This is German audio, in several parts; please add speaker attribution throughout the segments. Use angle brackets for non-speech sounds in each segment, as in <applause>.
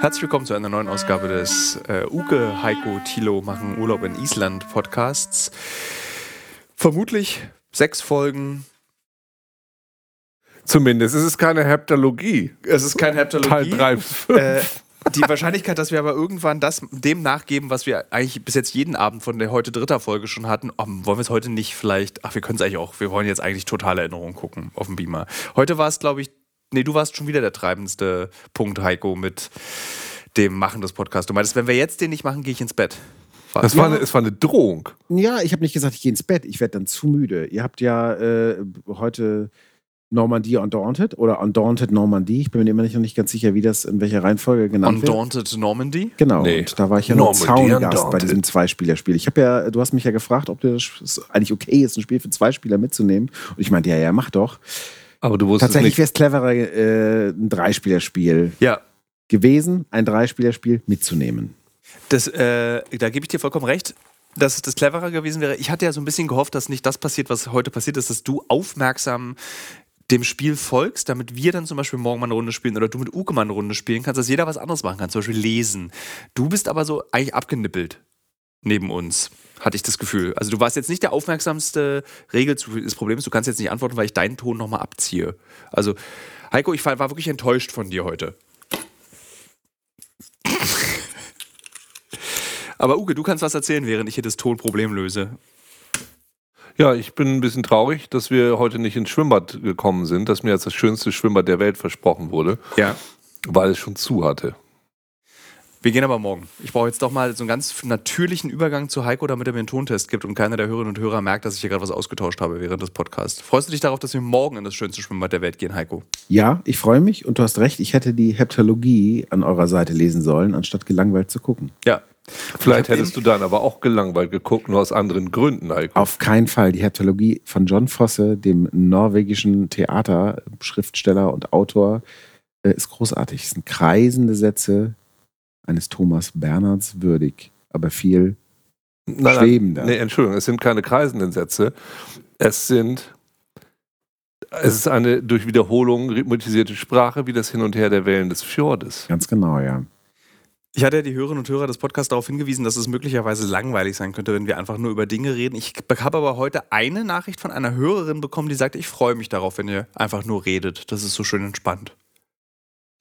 Speaker 1: Herzlich willkommen zu einer neuen Ausgabe des äh, Uke, Heiko, Thilo machen Urlaub in Island Podcasts. Vermutlich sechs Folgen.
Speaker 2: Zumindest es ist keine Heptalogie.
Speaker 1: Es ist keine Heptalogie.
Speaker 2: Teil 3 bis 5.
Speaker 1: Äh, die Wahrscheinlichkeit, dass wir aber irgendwann das dem nachgeben, was wir eigentlich bis jetzt jeden Abend von der heute dritter Folge schon hatten, oh, wollen wir es heute nicht vielleicht, ach, wir können es eigentlich auch, wir wollen jetzt eigentlich totale Erinnerungen gucken auf dem Beamer. Heute war es, glaube ich, nee, du warst schon wieder der treibendste Punkt, Heiko, mit dem Machen des Podcasts. Du meintest, wenn wir jetzt den nicht machen, gehe ich ins Bett. Was?
Speaker 2: Das war, eine, es war eine Drohung.
Speaker 3: Ja, ich habe nicht gesagt, ich gehe ins Bett. Ich werde dann zu müde. Ihr habt ja äh, heute Normandie Undaunted oder Undaunted Normandie. Ich bin mir immer nicht, noch nicht ganz sicher, wie das in welcher Reihenfolge genannt wird.
Speaker 1: Undaunted Normandy?
Speaker 3: Genau,
Speaker 2: Nee.
Speaker 3: und da war ich ja nur Zaungast bei
Speaker 2: Undaunted.
Speaker 3: diesem Zweispielerspiel. Ich habe ja, du hast mich ja gefragt, ob das eigentlich okay ist, ein Spiel für zwei Spieler mitzunehmen. Und ich meinte, ja, ja, mach doch.
Speaker 2: Aber du wusstest
Speaker 3: Tatsächlich wäre es cleverer, äh, ein Dreispielerspiel
Speaker 1: Ja.
Speaker 3: gewesen, ein Dreispielerspiel mitzunehmen.
Speaker 1: Das, äh, da gebe ich dir vollkommen recht, dass das cleverer gewesen wäre. Ich hatte ja so ein bisschen gehofft, dass nicht das passiert, was heute passiert ist, dass du aufmerksam dem Spiel folgst, damit wir dann zum Beispiel morgen mal eine Runde spielen oder du mit Uke mal eine Runde spielen kannst, dass jeder was anderes machen kann, zum Beispiel lesen. Du bist aber so eigentlich abgenippelt neben uns, hatte ich das Gefühl. Also du warst jetzt nicht der aufmerksamste Regel des Problems, du kannst jetzt nicht antworten, weil ich deinen Ton nochmal abziehe. Also Heiko, ich war wirklich enttäuscht von dir heute. Aber Uke, du kannst was erzählen, während ich hier das Tonproblem löse.
Speaker 2: Ja, ich bin ein bisschen traurig, dass wir heute nicht ins Schwimmbad gekommen sind, das mir als das schönste Schwimmbad der Welt versprochen wurde,
Speaker 1: Ja.
Speaker 2: weil es schon zu hatte.
Speaker 1: Wir gehen aber morgen. Ich brauche jetzt doch mal so einen ganz natürlichen Übergang zu Heiko, damit er mir einen Tontest gibt und keiner der Hörerinnen und Hörer merkt, dass ich hier gerade was ausgetauscht habe während des Podcasts. Freust du dich darauf, dass wir morgen in das schönste Schwimmbad der Welt gehen, Heiko?
Speaker 3: Ja, ich freue mich und du hast recht, ich hätte die Heptalogie an eurer Seite lesen sollen, anstatt gelangweilt zu gucken.
Speaker 1: Ja.
Speaker 2: Vielleicht hättest du dann aber auch gelangweilt geguckt, nur aus anderen Gründen, Heiko.
Speaker 3: Auf keinen Fall. Die Heptalogie von John Fosse, dem norwegischen Theaterschriftsteller und Autor, äh, ist großartig. Es sind kreisende Sätze eines Thomas Bernhards würdig, aber viel
Speaker 2: Nein,
Speaker 3: schwebender.
Speaker 2: Nee, Entschuldigung, es sind keine kreisenden Sätze. Es sind. Es ist eine durch Wiederholung rhythmisierte Sprache wie das Hin und Her der Wellen des Fjordes.
Speaker 3: Ganz genau, ja.
Speaker 1: Ich hatte ja die Hörerinnen und Hörer des Podcasts darauf hingewiesen, dass es möglicherweise langweilig sein könnte, wenn wir einfach nur über Dinge reden. Ich habe aber heute eine Nachricht von einer Hörerin bekommen, die sagt, ich freue mich darauf, wenn ihr einfach nur redet. Das ist so schön entspannt.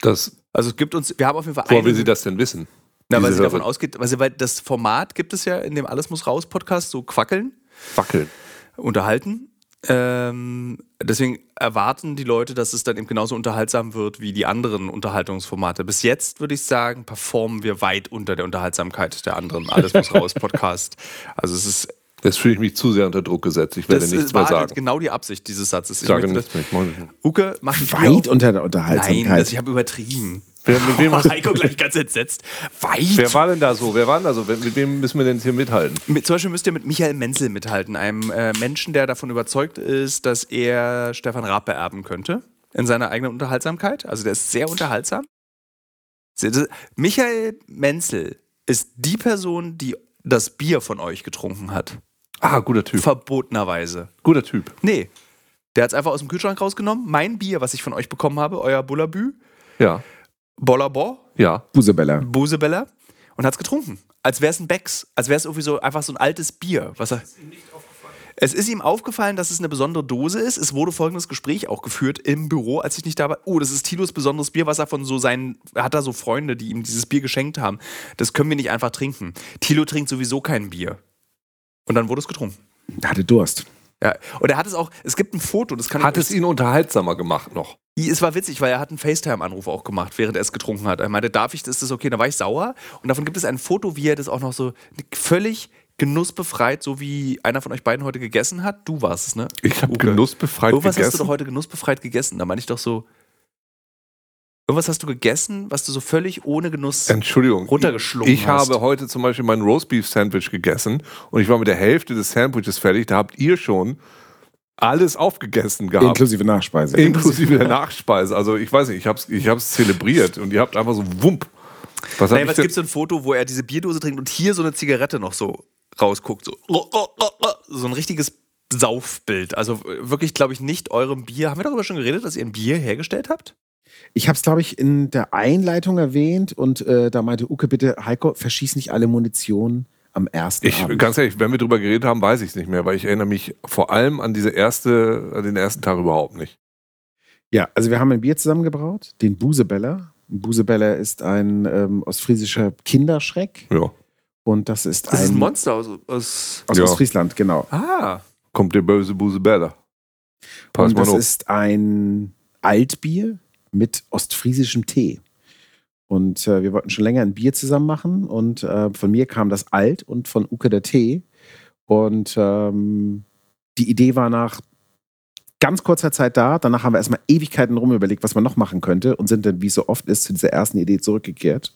Speaker 2: Das,
Speaker 1: Also es gibt uns, wir haben auf jeden Fall
Speaker 2: woher will sie das denn wissen?
Speaker 1: Na, weil sie davon ausgeht, weil, sie, weil das Format gibt es ja in dem Alles muss raus Podcast, so quackeln,
Speaker 2: Wackeln.
Speaker 1: unterhalten. Ähm, deswegen erwarten die Leute, dass es dann eben genauso unterhaltsam wird wie die anderen Unterhaltungsformate. Bis jetzt würde ich sagen, performen wir weit unter der Unterhaltsamkeit der anderen Alles muss raus <laughs> Podcast. Also es ist,
Speaker 2: Jetzt fühle ich mich zu sehr unter Druck gesetzt. Ich werde
Speaker 1: das
Speaker 2: nichts mehr
Speaker 1: war
Speaker 2: sagen.
Speaker 1: genau die Absicht dieses Satzes.
Speaker 2: Ich sage nichts mehr. Ich mache nicht.
Speaker 1: das- Uke, mach Bier
Speaker 3: Weit unter der
Speaker 1: Nein,
Speaker 3: Unterhaltsamkeit.
Speaker 1: das, ich habe übertrieben.
Speaker 2: Wer, mit wem <laughs> hast,
Speaker 1: Heiko gleich ganz entsetzt. Weit.
Speaker 2: wer war denn da so? Wer war denn da so? Mit wem müssen wir denn jetzt hier mithalten?
Speaker 1: Mit, zum Beispiel müsst ihr mit Michael Menzel mithalten, einem äh, Menschen, der davon überzeugt ist, dass er Stefan Raab beerben könnte in seiner eigenen Unterhaltsamkeit. Also der ist sehr unterhaltsam. Michael Menzel ist die Person, die das Bier von euch getrunken hat.
Speaker 2: Ah, guter Typ.
Speaker 1: Verbotenerweise.
Speaker 2: Guter Typ.
Speaker 1: Nee. Der hat es einfach aus dem Kühlschrank rausgenommen. Mein Bier, was ich von euch bekommen habe, euer Bullabü,
Speaker 2: Ja.
Speaker 1: Bollabor,
Speaker 2: Ja.
Speaker 3: Busebella.
Speaker 1: Busebeller und hat es getrunken. Als wäre es ein Becks. Als wäre es irgendwie so einfach so ein altes Bier. Was er es ist ihm aufgefallen, dass es eine besondere Dose ist. Es wurde folgendes Gespräch auch geführt im Büro, als ich nicht da war. Oh, das ist Tilos besonderes Bier, was er von so seinen. Er hat da so Freunde, die ihm dieses Bier geschenkt haben. Das können wir nicht einfach trinken. Tilo trinkt sowieso kein Bier. Und dann wurde es getrunken.
Speaker 3: Er hatte Durst.
Speaker 1: Ja. Und er hat es auch. Es gibt ein Foto, das kann
Speaker 2: Hat
Speaker 1: ich
Speaker 2: es ihn unterhaltsamer gemacht noch?
Speaker 1: es war witzig, weil er hat einen FaceTime-Anruf auch gemacht, während er es getrunken hat. Er meinte, darf ich, ist das okay? Da war ich sauer. Und davon gibt es ein Foto, wie er das auch noch so völlig genussbefreit, so wie einer von euch beiden heute gegessen hat. Du warst es, ne?
Speaker 2: Ich habe genussbefreit
Speaker 1: Irgendwas hast du
Speaker 2: gegessen.
Speaker 1: doch heute genussbefreit gegessen. Da meine ich doch so. Irgendwas hast du gegessen, was du so völlig ohne Genuss
Speaker 2: Entschuldigung.
Speaker 1: runtergeschlungen
Speaker 2: Ich
Speaker 1: hast.
Speaker 2: habe heute zum Beispiel mein Roastbeef-Sandwich gegessen und ich war mit der Hälfte des Sandwiches fertig. Da habt ihr schon alles aufgegessen gehabt.
Speaker 3: Inklusive Nachspeise.
Speaker 2: Inklusive der Nachspeise. Also ich weiß nicht, ich habe es ich hab's zelebriert und ihr habt einfach so Wump. Was
Speaker 1: Naja,
Speaker 2: ich
Speaker 1: was gibt so ein Foto, wo er diese Bierdose trinkt und hier so eine Zigarette noch so rausguckt. So, so ein richtiges Saufbild. Also wirklich, glaube ich, nicht eurem Bier. Haben wir darüber schon geredet, dass ihr ein Bier hergestellt habt?
Speaker 3: Ich habe es, glaube ich, in der Einleitung erwähnt und äh, da meinte Uke, bitte, Heiko, verschieß nicht alle Munition am ersten
Speaker 2: Ich,
Speaker 3: Abend.
Speaker 2: ganz ehrlich, wenn wir drüber geredet haben, weiß ich es nicht mehr, weil ich erinnere mich vor allem an diese erste, an den ersten Tag überhaupt nicht.
Speaker 3: Ja, also wir haben ein Bier zusammengebraut, den Busebeller. Ein Busebeller ist ein ähm, ostfriesischer Kinderschreck
Speaker 2: Ja.
Speaker 3: und das ist
Speaker 1: Das
Speaker 3: ein
Speaker 1: ist ein Monster aus. aus
Speaker 3: aus
Speaker 2: Ja.
Speaker 3: Ostfriesland, genau.
Speaker 1: ah.
Speaker 2: Kommt der böse Buse Bäder. Pass
Speaker 3: und
Speaker 2: mal
Speaker 3: das
Speaker 2: auf.
Speaker 3: ist ein Altbier mit ostfriesischem Tee. Und äh, wir wollten schon länger ein Bier zusammen machen und äh, von mir kam das Alt und von Uke der Tee. Und ähm, die Idee war nach ganz kurzer Zeit da. Danach haben wir erstmal Ewigkeiten rum überlegt, was man noch machen könnte und sind dann, wie es so oft ist, zu dieser ersten Idee zurückgekehrt.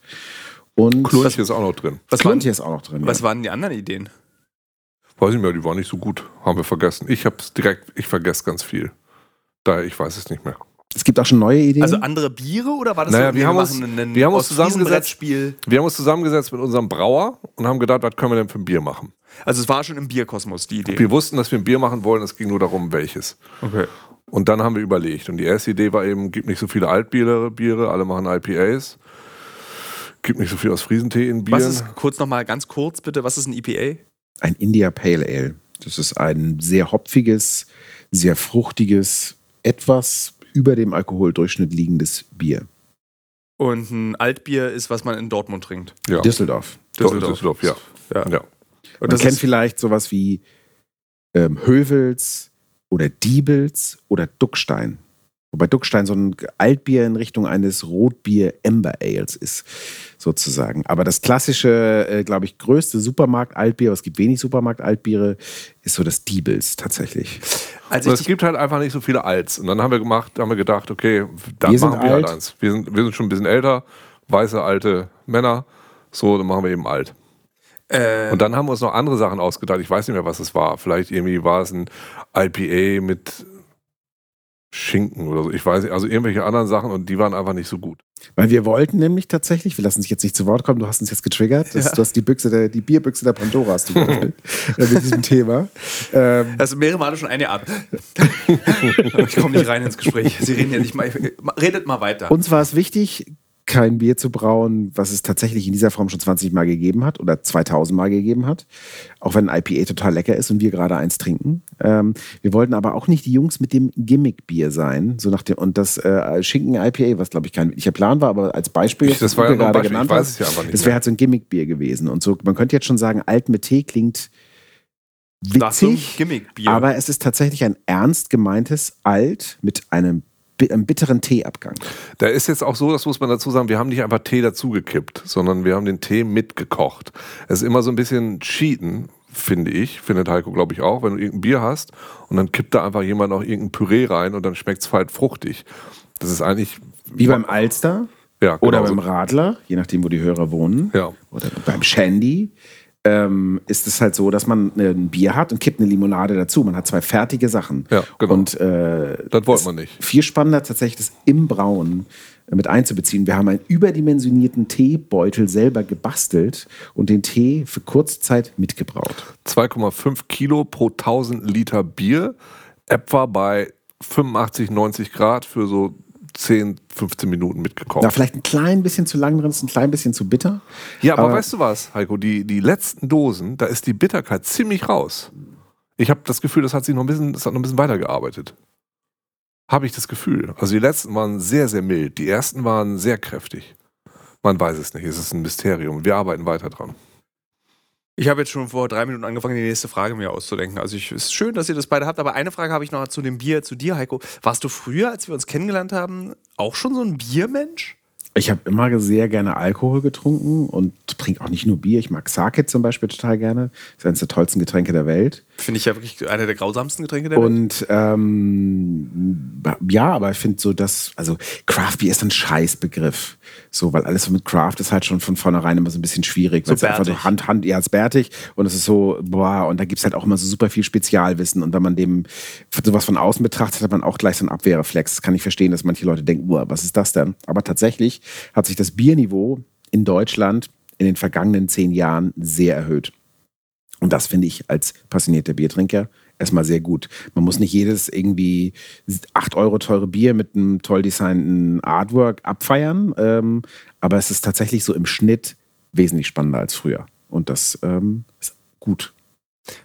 Speaker 3: Und
Speaker 2: Klunch ist auch noch drin.
Speaker 1: Was waren,
Speaker 3: Klunti ist auch noch drin.
Speaker 1: was
Speaker 3: ja.
Speaker 1: waren die anderen Ideen?
Speaker 2: Weiß ich nicht mehr, die war nicht so gut. Haben wir vergessen. Ich hab's direkt, ich vergesse ganz viel. Daher, ich weiß es nicht mehr.
Speaker 3: Es gibt auch schon neue Ideen.
Speaker 1: Also andere Biere oder war das
Speaker 2: Naja,
Speaker 1: so,
Speaker 2: wir haben uns-
Speaker 1: machen ein
Speaker 2: wir haben uns zusammengesetzt.
Speaker 1: Brettspiel?
Speaker 2: Wir haben uns zusammengesetzt mit unserem Brauer und haben gedacht, was können wir denn für ein Bier machen?
Speaker 1: Also es war schon im Bierkosmos die Idee.
Speaker 2: Wir wussten, dass wir ein Bier machen wollen, es ging nur darum, welches.
Speaker 1: Okay.
Speaker 2: Und dann haben wir überlegt. Und die erste Idee war eben, gibt nicht so viele Altbiere, Biere, alle machen IPAs. Gibt nicht so viel aus Friesentee in Bieren.
Speaker 1: Was ist, kurz nochmal ganz kurz bitte, was ist ein IPA?
Speaker 3: ein India Pale Ale. Das ist ein sehr hopfiges, sehr fruchtiges, etwas über dem Alkoholdurchschnitt liegendes Bier.
Speaker 1: Und ein Altbier ist, was man in Dortmund trinkt.
Speaker 2: ja.
Speaker 3: Düsseldorf.
Speaker 2: Düsseldorf. Düsseldorf, ja.
Speaker 1: Ja.
Speaker 2: ja.
Speaker 1: Und
Speaker 3: Man
Speaker 1: das
Speaker 3: kennt vielleicht sowas wie ähm, Hövels oder Diebels oder Duckstein. Wobei Duckstein so ein Altbier in Richtung eines Rotbier Ember Ales ist, sozusagen. Aber das klassische, äh, glaube ich, größte Supermarkt-Altbier, aber es gibt wenig Supermarkt-Altbiere, ist so das Diebels tatsächlich.
Speaker 1: als
Speaker 2: Und
Speaker 1: ich
Speaker 2: es gibt halt einfach nicht so viele Alts. Und dann haben wir gemacht, haben wir gedacht, okay, dann
Speaker 3: Wir sind
Speaker 2: machen wir halt
Speaker 3: alt.
Speaker 2: eins. Wir sind, wir sind schon ein bisschen älter, weiße, alte Männer. So, dann machen wir eben alt.
Speaker 1: äh,
Speaker 2: Und dann haben wir uns noch andere Sachen ausgedacht. Ich weiß nicht mehr, was es war. Vielleicht irgendwie war es ein IPA mit Schinken oder so. Ich weiß nicht. Also irgendwelche anderen Sachen und die waren einfach nicht so gut.
Speaker 3: Weil wir wollten nämlich tatsächlich, wir lassen dich jetzt nicht zu Wort kommen, du hast uns jetzt getriggert, das,
Speaker 1: Ja.
Speaker 3: du hast die Büchse der, die Bierbüchse der Pandora hast du geöffnet, <laughs> äh, mit diesem Thema. Ähm,
Speaker 1: also mehrere Male schon eine Art. <laughs> ich komme nicht rein ins Gespräch. Sie reden ja nicht mal. Redet mal weiter.
Speaker 3: uns war es wichtig, kein Bier zu brauen, was es tatsächlich in dieser Form schon 20 Mal gegeben hat oder 2000 Mal gegeben hat. Auch wenn ein IPA total lecker ist und wir gerade eins trinken. Ähm, wir wollten aber auch nicht die Jungs mit dem Gimmick-Bier sein. So nach dem, und das äh, Schinken-IPA, was glaube ich kein wirklicher Plan war, aber als Beispiel,
Speaker 2: Ich- das war ja
Speaker 3: gerade
Speaker 2: Beispiel, ich
Speaker 3: genannt
Speaker 2: weiß
Speaker 3: hast,
Speaker 2: es ja einfach nicht
Speaker 3: das wäre halt so ein Gimmick-Bier gewesen. Und so, man könnte jetzt schon sagen, alt mit Tee klingt witzig,
Speaker 1: Gimmick-Bier.
Speaker 3: aber es ist tatsächlich ein ernst gemeintes Alt mit einem, einem bitteren Teeabgang.
Speaker 2: Da ist jetzt auch so, das muss man dazu sagen, wir haben nicht einfach Tee dazugekippt, sondern wir haben den Tee mitgekocht. Es ist immer so ein bisschen Cheaten, finde ich, findet Heiko, glaube ich, auch, wenn du irgendein Bier hast und dann kippt da einfach jemand noch irgendein Püree rein und dann schmeckt es halt fruchtig. Das ist eigentlich.
Speaker 3: Wie beim Alster
Speaker 2: ja,
Speaker 3: oder
Speaker 2: genau
Speaker 3: beim
Speaker 2: so.
Speaker 3: Radler, je nachdem, wo die Hörer wohnen.
Speaker 2: Ja.
Speaker 3: Oder beim Shandy. Ähm, ist es halt so, dass man äh, ein Bier hat und kippt eine Limonade dazu. Man hat zwei fertige Sachen.
Speaker 2: Ja, genau.
Speaker 3: Und äh,
Speaker 2: Das wollte man nicht.
Speaker 3: Viel spannender tatsächlich, das im Brauen äh, mit einzubeziehen. Wir haben einen überdimensionierten Teebeutel selber gebastelt und den Tee für kurze Zeit mitgebraut.
Speaker 2: 2,5 Kilo pro 1000 Liter Bier, etwa bei 85, 90 Grad für so 10, 15 Minuten mitgekocht.
Speaker 3: Da vielleicht ein klein bisschen zu lang drin, ist ein klein bisschen zu bitter.
Speaker 2: Ja, aber,
Speaker 3: Aber-
Speaker 2: weißt du was, Heiko? Die, die letzten Dosen, da ist die Bitterkeit ziemlich raus. Ich habe das Gefühl, das hat sich noch ein bisschen, das hat noch ein bisschen weitergearbeitet. Habe ich das Gefühl. Also die letzten waren sehr, sehr mild. Die ersten waren sehr kräftig. Man weiß es nicht. Es ist ein Mysterium. Wir arbeiten weiter dran.
Speaker 1: Ich habe jetzt schon vor drei Minuten angefangen, die nächste Frage mir auszudenken. Also es ist schön, dass ihr das beide habt, aber eine Frage habe ich noch zu dem Bier, zu dir, Heiko. Warst du früher, als wir uns kennengelernt haben, auch schon so ein Biermensch?
Speaker 3: Ich habe immer sehr gerne Alkohol getrunken und trinke auch nicht nur Bier. Ich mag Sake zum Beispiel total gerne. Das ist eines der tollsten Getränke der Welt.
Speaker 1: Finde ich ja wirklich einer der grausamsten Getränke der Welt.
Speaker 3: Und ähm, ja, aber ich finde so, dass, also Craft Beer ist ein Scheißbegriff. So, weil alles so mit Craft ist halt schon von vornherein immer so ein bisschen schwierig. Weil
Speaker 1: So
Speaker 3: es einfach so. Hand, Hand, ja, es ist bärtig und es ist so, boah, und da gibt es halt auch immer so super viel Spezialwissen. Und wenn man dem sowas von außen betrachtet, hat man auch gleich so einen Abwehrreflex. Das kann ich verstehen, dass manche Leute denken, boah, was ist das denn? Aber tatsächlich hat sich das Bierniveau in Deutschland in den vergangenen zehn Jahren sehr erhöht. Und das finde ich als passionierter Biertrinker erstmal sehr gut. Man muss nicht jedes irgendwie 8 Euro teure Bier mit einem toll designten Artwork abfeiern, ähm, aber es ist tatsächlich so im Schnitt wesentlich spannender als früher. Und das ähm, ist gut.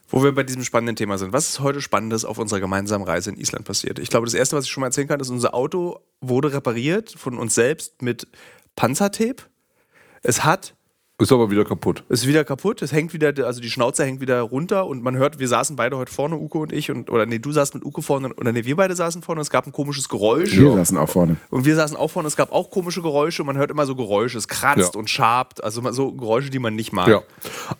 Speaker 1: Wo wir bei diesem spannenden Thema sind. Was ist heute Spannendes auf unserer gemeinsamen Reise in Island passiert? Ich glaube, das Erste, was ich schon mal erzählen kann, ist, unser Auto wurde repariert von uns selbst mit Panzertape. Es hat
Speaker 2: Ist aber wieder kaputt.
Speaker 1: Es ist wieder kaputt, es hängt wieder, also die Schnauze hängt wieder runter und man hört, wir saßen beide heute vorne, Uko und ich, und, oder nee, du saßt mit Uko vorne, oder nee, wir beide saßen vorne und es gab ein komisches Geräusch.
Speaker 3: Wir saßen auch vorne.
Speaker 1: Und wir saßen auch vorne, es gab auch komische Geräusche und man hört immer so Geräusche, es kratzt
Speaker 2: Ja.
Speaker 1: und schabt, also so Geräusche, die man nicht mag.
Speaker 2: Ja.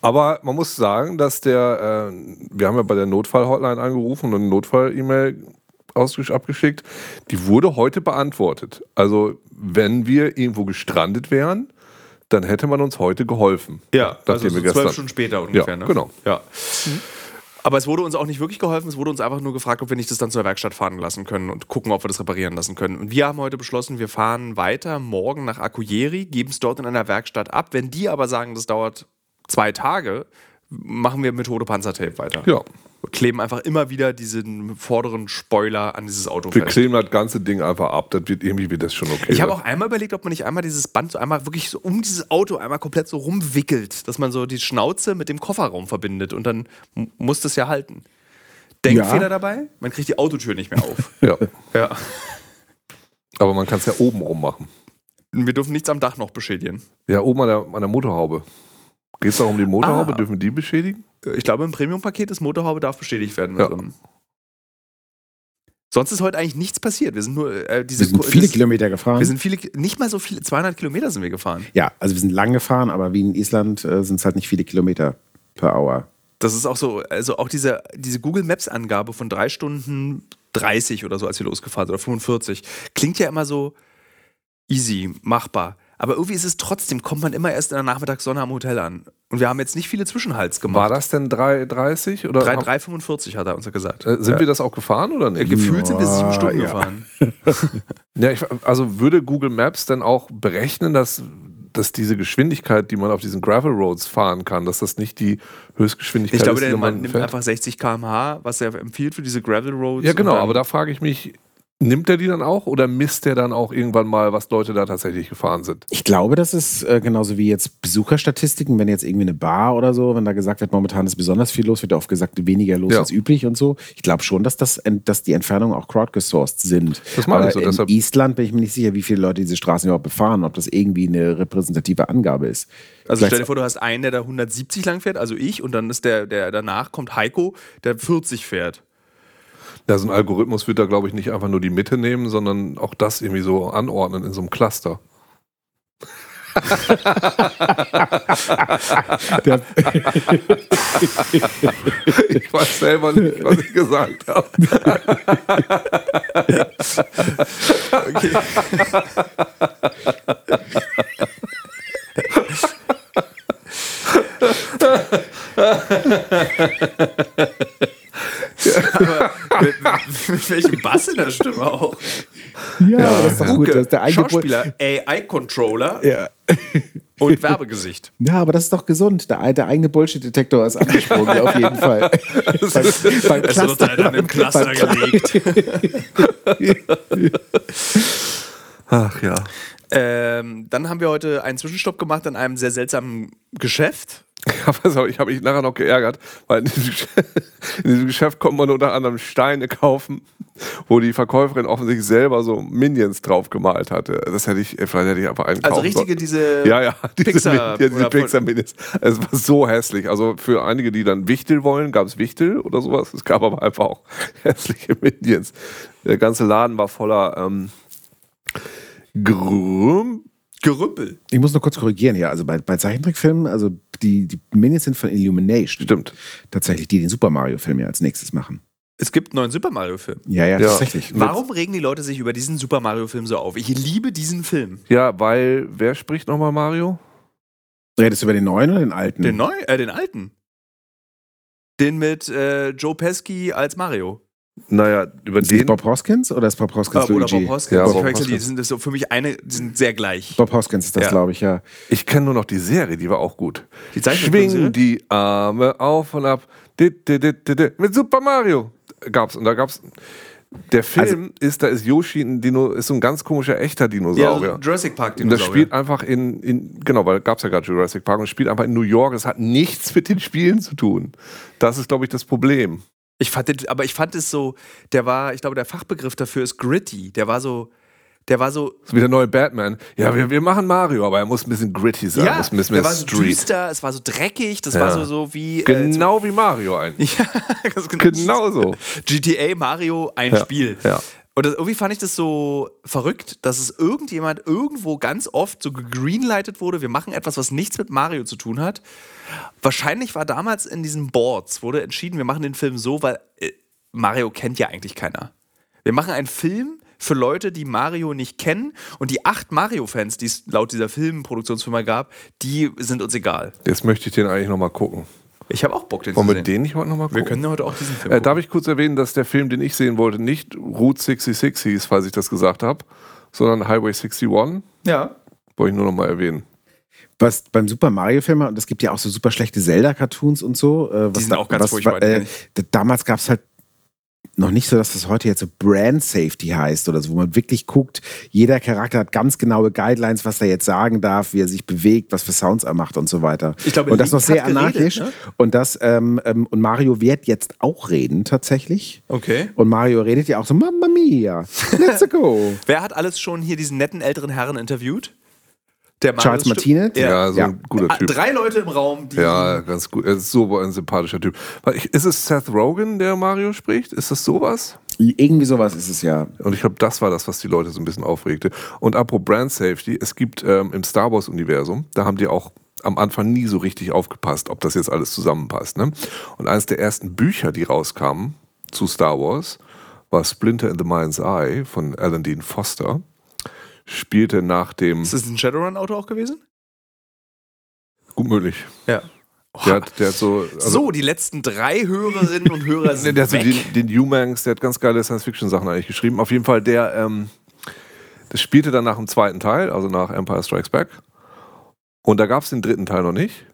Speaker 2: Aber man muss sagen, dass der, äh, wir haben ja bei der Notfall-Hotline angerufen und eine Notfall-E-Mail abgeschickt. Die wurde heute beantwortet. Also, wenn wir irgendwo gestrandet wären, dann hätte man uns heute geholfen.
Speaker 1: Ja, also so zwölf. Stunden später ungefähr.
Speaker 2: Ja,
Speaker 1: ne?
Speaker 2: genau.
Speaker 1: Ja. Aber es wurde uns auch nicht wirklich geholfen, es wurde uns einfach nur gefragt, ob wir nicht das dann zur Werkstatt fahren lassen können und gucken, ob wir das reparieren lassen können. Und wir haben heute beschlossen, wir fahren weiter morgen nach Akuyeri, geben es dort in einer Werkstatt ab. Wenn die aber sagen, das dauert zwei Tage, machen wir Methode Panzertape weiter.
Speaker 2: Ja,
Speaker 1: Kleben einfach immer wieder diesen vorderen Spoiler an dieses Auto
Speaker 2: wir
Speaker 1: fest.
Speaker 2: kleben das ganze Ding einfach ab. Das wird, irgendwie wird das schon okay.
Speaker 1: Ich habe auch einmal überlegt, ob man nicht einmal dieses Band so einmal wirklich so um dieses Auto einmal komplett so rumwickelt, dass man so die Schnauze mit dem Kofferraum verbindet und dann muss das ja halten. Denkfehler
Speaker 3: Ja.
Speaker 1: dabei? Man kriegt die Autotür nicht mehr auf. <laughs>
Speaker 2: Ja,
Speaker 1: ja.
Speaker 2: aber man kann es ja oben rum machen.
Speaker 1: Wir dürfen nichts am Dach noch beschädigen.
Speaker 2: Ja, oben an der, an der Motorhaube. Geht es auch um die Motorhaube?
Speaker 1: Ah.
Speaker 2: Dürfen die beschädigen?
Speaker 1: Ich glaube, im Premium-Paket ist Motorhaube darf bestätigt werden.
Speaker 2: Ja.
Speaker 1: Also. Sonst ist heute eigentlich nichts passiert. Wir sind nur äh, diese
Speaker 3: Wir sind viele
Speaker 1: das-
Speaker 3: Kilometer gefahren.
Speaker 1: Wir sind viele, nicht mal so viele, 200 Kilometer sind wir gefahren.
Speaker 3: ja, also wir sind lang gefahren, aber wie in Island äh, sind es halt nicht viele Kilometer per Hour.
Speaker 1: Das ist auch so, also auch diese, diese Google Maps-Angabe von drei Stunden 30 oder so, als wir losgefahren sind, oder 45, klingt ja immer so easy, machbar. Aber irgendwie ist es trotzdem, kommt man immer erst in der Nachmittagssonne am Hotel an. Und wir haben jetzt nicht viele Zwischenhalts
Speaker 2: War
Speaker 1: gemacht.
Speaker 2: das denn 3,30 oder?
Speaker 1: 3,
Speaker 2: haben-
Speaker 1: 3,45 hat er uns ja gesagt.
Speaker 2: Äh, sind
Speaker 1: ja.
Speaker 2: wir das auch gefahren oder
Speaker 1: Äh,
Speaker 2: nicht?
Speaker 1: Gefühlt sind wir sieben Stunden
Speaker 3: ja.
Speaker 1: gefahren. <laughs>
Speaker 2: Ja, ich, also würde Google Maps denn auch berechnen, dass, dass diese Geschwindigkeit, die man auf diesen Gravel Roads fahren kann, dass das nicht die Höchstgeschwindigkeit
Speaker 1: Ich glaube,
Speaker 2: ist,
Speaker 1: der
Speaker 2: die man
Speaker 1: Mann nimmt
Speaker 2: fährt?
Speaker 1: einfach 60 km/h, was er empfiehlt für diese Gravel Roads.
Speaker 2: Ja, genau,
Speaker 1: dann-
Speaker 2: aber da frage ich mich, nimmt er die dann auch oder misst er dann auch irgendwann mal, was Leute da tatsächlich gefahren sind?
Speaker 3: Ich glaube, das ist äh, genauso wie jetzt Besucherstatistiken, wenn jetzt irgendwie eine Bar oder so, wenn da gesagt wird, momentan ist besonders viel los, wird oft gesagt, weniger los
Speaker 2: Ja.
Speaker 3: als üblich und so. Ich glaube schon, dass, das, dass die Entfernungen auch crowdgesourced sind.
Speaker 2: Das meine ich so,
Speaker 3: in
Speaker 2: deshalb-
Speaker 3: Island bin ich mir nicht sicher, wie viele Leute diese Straßen überhaupt befahren, ob das irgendwie eine repräsentative Angabe ist.
Speaker 1: Also
Speaker 3: Vielleicht-
Speaker 1: stell dir vor, du hast einen, der da 170 lang fährt, also ich, und dann ist der, der danach kommt Heiko, der 40 fährt.
Speaker 2: Ja, so ein Algorithmus wird da, glaube ich, nicht einfach nur die Mitte nehmen, sondern auch das irgendwie so anordnen in so einem Cluster. <laughs> Ich weiß selber nicht, was ich gesagt habe. <laughs>
Speaker 1: Aber mit, mit welchem Bass in der Stimme auch?
Speaker 3: ja, das ist doch gut. Das ist der eigene
Speaker 1: Schauspieler, AI-Controller
Speaker 3: ja.
Speaker 1: und Werbegesicht.
Speaker 3: ja, aber das ist doch gesund. Der, der eigene Bullshit-Detektor ist angesprungen, auf jeden Fall. <laughs> beim, beim
Speaker 1: Es wird halt dann im Cluster
Speaker 3: beim-
Speaker 1: gelegt. <laughs>
Speaker 2: Ach ja.
Speaker 1: Ähm, dann haben wir heute einen Zwischenstopp gemacht an einem sehr seltsamen Geschäft. <laughs>
Speaker 2: Ich habe mich nachher noch geärgert, weil in diesem, Geschäft, <laughs> in diesem Geschäft konnte man unter anderem Steine kaufen, wo die Verkäuferin offensichtlich selber so Minions drauf gemalt hatte. Das hätte ich, vielleicht hätte ich einfach einen
Speaker 1: Also richtige,
Speaker 2: sollen.
Speaker 1: diese
Speaker 2: Ja, ja, <laughs> diese,
Speaker 1: Pixar-
Speaker 2: Min- ja, diese
Speaker 1: von-
Speaker 2: Pixar-Minis. Es war so hässlich. Also für einige, die dann Wichtel wollen, gab es Wichtel oder sowas. Es gab aber einfach auch hässliche Minions. Der ganze Laden war voller ähm, Grüm.
Speaker 1: Gerümpel.
Speaker 3: Ich muss nur kurz korrigieren hier. Also bei, bei Zeichentrickfilmen, also die, die Minions sind von Illumination.
Speaker 2: Stimmt.
Speaker 3: Tatsächlich, die den Super Mario-Film ja als nächstes machen.
Speaker 1: Es gibt einen neuen Super Mario-Film.
Speaker 3: Ja, ja,
Speaker 2: Ja.
Speaker 3: tatsächlich.
Speaker 1: Warum regen die Leute sich über diesen Super Mario-Film so auf? Ich liebe diesen Film.
Speaker 2: Ja, weil, wer spricht nochmal Mario?
Speaker 3: Redest du über den neuen oder den alten?
Speaker 1: Den neuen, äh, den alten. Den mit äh, Joe Pesci als Mario.
Speaker 2: Naja, über
Speaker 3: Ist
Speaker 2: den.
Speaker 3: Bob Hoskins oder ist Bob Hoskins
Speaker 1: Äh, oder
Speaker 3: Luigi?
Speaker 1: Bob Hoskins.
Speaker 2: Ja,
Speaker 1: ich
Speaker 2: Bob
Speaker 1: verwechsel die
Speaker 2: Hoskins.
Speaker 1: sind das so für mich eine, die sind sehr gleich.
Speaker 3: Bob Hoskins ist das,
Speaker 1: Ja.
Speaker 3: glaube ich, ja.
Speaker 2: Ich kenne nur noch die Serie, die war auch gut.
Speaker 1: Die Zeichentrickserie?
Speaker 2: Schwing die Arme auf und ab. Mit Super Mario gab's. Und da gab's. Der Film ist, da ist Yoshi ein Dino, ist so ein ganz komischer echter
Speaker 1: Ja,
Speaker 2: Dinosaurier.
Speaker 1: so Jurassic Park
Speaker 2: Und das
Speaker 1: Dinosaurier.
Speaker 2: spielt einfach in, in genau, weil gab es ja gerade Jurassic Park und spielt einfach in New York. Es hat nichts mit den Spielen zu tun. Das ist, glaube ich, das Problem.
Speaker 1: Ich fand, den- aber ich fand es so, der war, ich glaube, der Fachbegriff dafür ist gritty. Der war so, der war so,
Speaker 2: So wie der neue Batman. Ja, wir, wir machen Mario, aber er muss ein bisschen gritty sein,
Speaker 1: ja,
Speaker 2: muss ein bisschen
Speaker 1: der war so
Speaker 2: Street.
Speaker 1: düster, es war so dreckig, das
Speaker 2: Ja.
Speaker 1: war so, so wie äh,
Speaker 2: Genau wie Mario eigentlich. <laughs>
Speaker 1: Ja, ganz
Speaker 2: Genau so.
Speaker 1: GTA Mario, ein
Speaker 2: Ja,
Speaker 1: Spiel.
Speaker 2: ja.
Speaker 1: Und das, irgendwie fand ich das so verrückt, dass es irgendjemand irgendwo ganz oft so gegreenlightet wurde, wir machen etwas, was nichts mit Mario zu tun hat. Wahrscheinlich war damals in diesen Boards, wurde entschieden, wir machen den Film so, weil äh, Mario kennt ja eigentlich keiner. Wir machen einen Film für Leute, die Mario nicht kennen und die acht Mario-Fans, die es laut dieser Filmproduktionsfirma gab, die sind uns egal.
Speaker 2: Jetzt möchte ich den eigentlich nochmal gucken.
Speaker 1: Ich habe auch Bock, den
Speaker 2: Wollen
Speaker 1: zu
Speaker 2: wir
Speaker 1: sehen.
Speaker 2: den nicht heute nochmal gucken?
Speaker 1: wir können ja heute auch diesen Film
Speaker 2: Äh, darf ich kurz erwähnen, dass der Film, den ich sehen wollte, nicht Route 66 hieß, falls ich das gesagt habe, sondern Highway 61.
Speaker 1: Ja.
Speaker 2: Wollte ich nur nochmal erwähnen.
Speaker 3: Was beim Super Mario-Film, und es gibt ja auch so super schlechte Zelda-Cartoons und so. Äh, was
Speaker 1: sind auch ganz furchtbar, die
Speaker 3: Äh, damals gab es halt noch nicht so, dass das heute jetzt so Brand Safety heißt oder so, wo man wirklich guckt, jeder Charakter hat ganz genaue Guidelines, was er jetzt sagen darf, wie er sich bewegt, was für Sounds er macht und so weiter.
Speaker 1: Ich glaube,
Speaker 3: und das noch sehr anarchisch.
Speaker 1: ne?
Speaker 3: Und das, ähm, ähm, und Mario wird jetzt auch reden, tatsächlich.
Speaker 1: Okay.
Speaker 3: Und Mario redet ja auch so, Mamma mia, let's go. <laughs>
Speaker 1: Wer hat alles schon hier diesen netten älteren Herren interviewt? Der
Speaker 3: Charles
Speaker 1: Marius-
Speaker 3: Martinet?
Speaker 1: Ja.
Speaker 2: Ja, so
Speaker 3: Ja.
Speaker 2: ein guter
Speaker 1: Ah,
Speaker 2: Typ.
Speaker 1: Drei Leute im Raum, die.
Speaker 2: Ja, ganz gut. Er ist so ein sympathischer Typ. Ist es Seth Rogen, der Mario spricht? Ist das sowas?
Speaker 3: Irgendwie sowas ist es ja.
Speaker 2: Und ich glaube, das war das, was die Leute so ein bisschen aufregte. Und apropos Brand Safety, es gibt ähm, im Star Wars-Universum, da haben die auch am Anfang nie so richtig aufgepasst, ob das jetzt alles zusammenpasst. Ne? Und eines der ersten Bücher, die rauskamen zu Star Wars, war Splinter in the Mind's Eye von Alan Dean Foster. Spielte nach dem.
Speaker 1: Ist das ein Shadowrun-Auto auch gewesen?
Speaker 2: Gut möglich.
Speaker 1: Ja.
Speaker 2: Der hat, der hat so. also-
Speaker 1: so, die letzten drei Hörerinnen und Hörer <laughs> sind
Speaker 2: der hat so den, den Humangs, der hat ganz geile Science-Fiction-Sachen eigentlich geschrieben. Auf jeden Fall, der, ähm, das spielte dann nach dem zweiten Teil, also nach Empire Strikes Back. Und da gab es den dritten Teil noch nicht.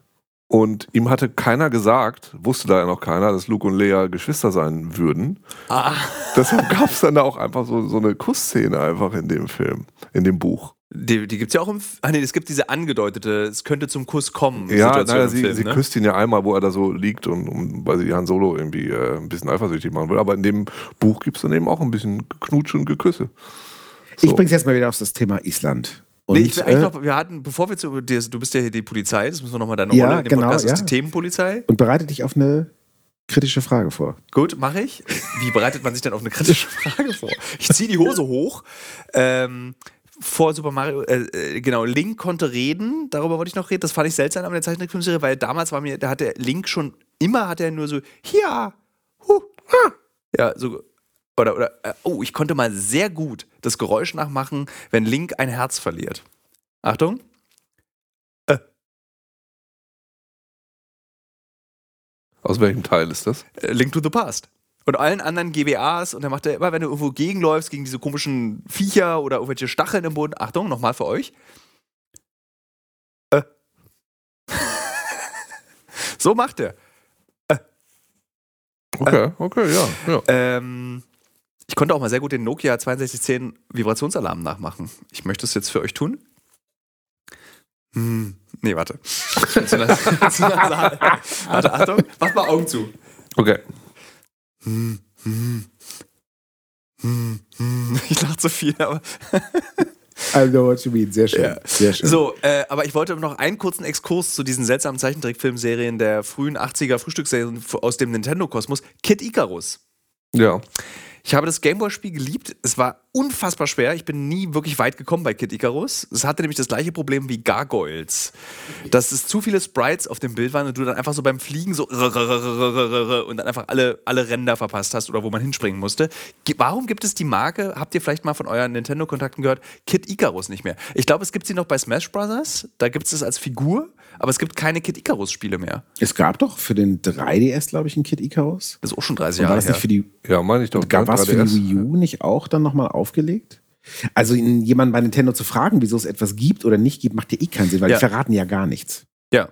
Speaker 2: Und ihm hatte keiner gesagt, wusste da ja noch keiner, dass Luke und Leia Geschwister sein würden.
Speaker 1: Ah.
Speaker 2: Deshalb gab es dann da auch einfach so, so eine Kussszene einfach in dem Film, in dem Buch.
Speaker 1: Die, die gibt es ja auch im. Ah, nee, es gibt diese angedeutete, es könnte zum Kuss kommen.
Speaker 2: Ja,
Speaker 1: Situation
Speaker 2: naja, sie,
Speaker 1: Film,
Speaker 2: sie
Speaker 1: ne?
Speaker 2: küsst ihn ja einmal, wo er da so liegt und, und weil sie Han Solo irgendwie äh, ein bisschen eifersüchtig machen will. Aber in dem Buch gibt es dann eben auch ein bisschen Geknutsche und Geküsse. So.
Speaker 3: Ich bring's jetzt mal wieder auf das Thema Island. Und,
Speaker 1: Nee, ich will eigentlich
Speaker 3: äh,
Speaker 1: noch, wir hatten, bevor wir zu, dir- du bist ja hier die Polizei, das müssen wir nochmal deine
Speaker 3: Ja,
Speaker 1: Rolle in dem
Speaker 3: genau,
Speaker 1: Podcast,
Speaker 3: ja.
Speaker 1: ist die Themenpolizei.
Speaker 3: und bereite dich auf eine kritische Frage vor.
Speaker 1: Gut, mache ich. Wie bereitet man sich denn auf eine kritische <laughs> Frage vor? Ich ziehe die Hose hoch. Ähm, vor Super Mario, äh, äh, genau, Link konnte reden, darüber wollte ich noch reden. Das fand ich seltsam an der Zeichentrickfilmserie, weil damals war mir, da hat der Link schon, immer hat er nur so, hier, hu, ha. Ja, so, oder, oder, äh, oh, ich konnte mal sehr gut das Geräusch nachmachen, wenn Link ein Herz verliert. Achtung.
Speaker 2: Aus welchem Teil ist das?
Speaker 1: äh, Link to the Past. Und allen anderen GBAs und dann macht er immer, wenn du irgendwo gegenläufst, gegen diese komischen Viecher oder irgendwelche Stacheln im Boden. Achtung, nochmal für euch. Äh. <laughs> so macht er.
Speaker 2: Okay, okay, ja. ja.
Speaker 1: Ähm, ich konnte auch mal sehr gut den Nokia 6210 Vibrationsalarm nachmachen. Ich möchte es jetzt für euch tun. Hm, nee, warte. Zu einer- zu einer Saal. warte, Achtung, mach mal Augen zu.
Speaker 2: Okay.
Speaker 1: Hm, hm. Hm, hm. Ich lache zu viel, aber.
Speaker 3: I know what you mean. Sehr schön.
Speaker 1: Ja.
Speaker 3: Sehr schön.
Speaker 1: So, äh, aber ich wollte noch einen kurzen Exkurs zu diesen seltsamen Zeichentrickfilmserien der frühen 80er Frühstücksserien aus dem Nintendo-Kosmos. Kid Icarus.
Speaker 2: Ja.
Speaker 1: Ich habe das Gameboy-Spiel geliebt. Es war unfassbar schwer. Ich bin nie wirklich weit gekommen bei Kid Icarus. Es hatte nämlich das gleiche Problem wie Gargoyles. Dass es zu viele Sprites auf dem Bild waren und du dann einfach so beim Fliegen so und dann einfach alle, alle Ränder verpasst hast oder wo man hinspringen musste. Warum gibt es die Marke, habt ihr vielleicht mal von euren Nintendo-Kontakten gehört, Kid Icarus nicht mehr? Ich glaube, es gibt sie noch bei Smash Brothers. Da gibt es es als Figur. Aber es gibt keine Kid Icarus-Spiele mehr.
Speaker 3: Es gab doch für den 3DS, glaube ich, ein Kid Icarus.
Speaker 1: Das ist auch schon 30
Speaker 3: Und
Speaker 1: Jahre
Speaker 3: war das
Speaker 1: her.
Speaker 3: nicht für die,
Speaker 2: Ja, meine ich doch.
Speaker 3: gab
Speaker 2: ne?
Speaker 3: was für die
Speaker 2: 3DS.
Speaker 3: Wii U nicht auch dann nochmal aufgelegt? Also jemanden bei Nintendo zu fragen, wieso es etwas gibt oder nicht gibt, macht ja eh keinen Sinn, weil
Speaker 1: Ja.
Speaker 3: die verraten ja gar nichts.
Speaker 1: Ja.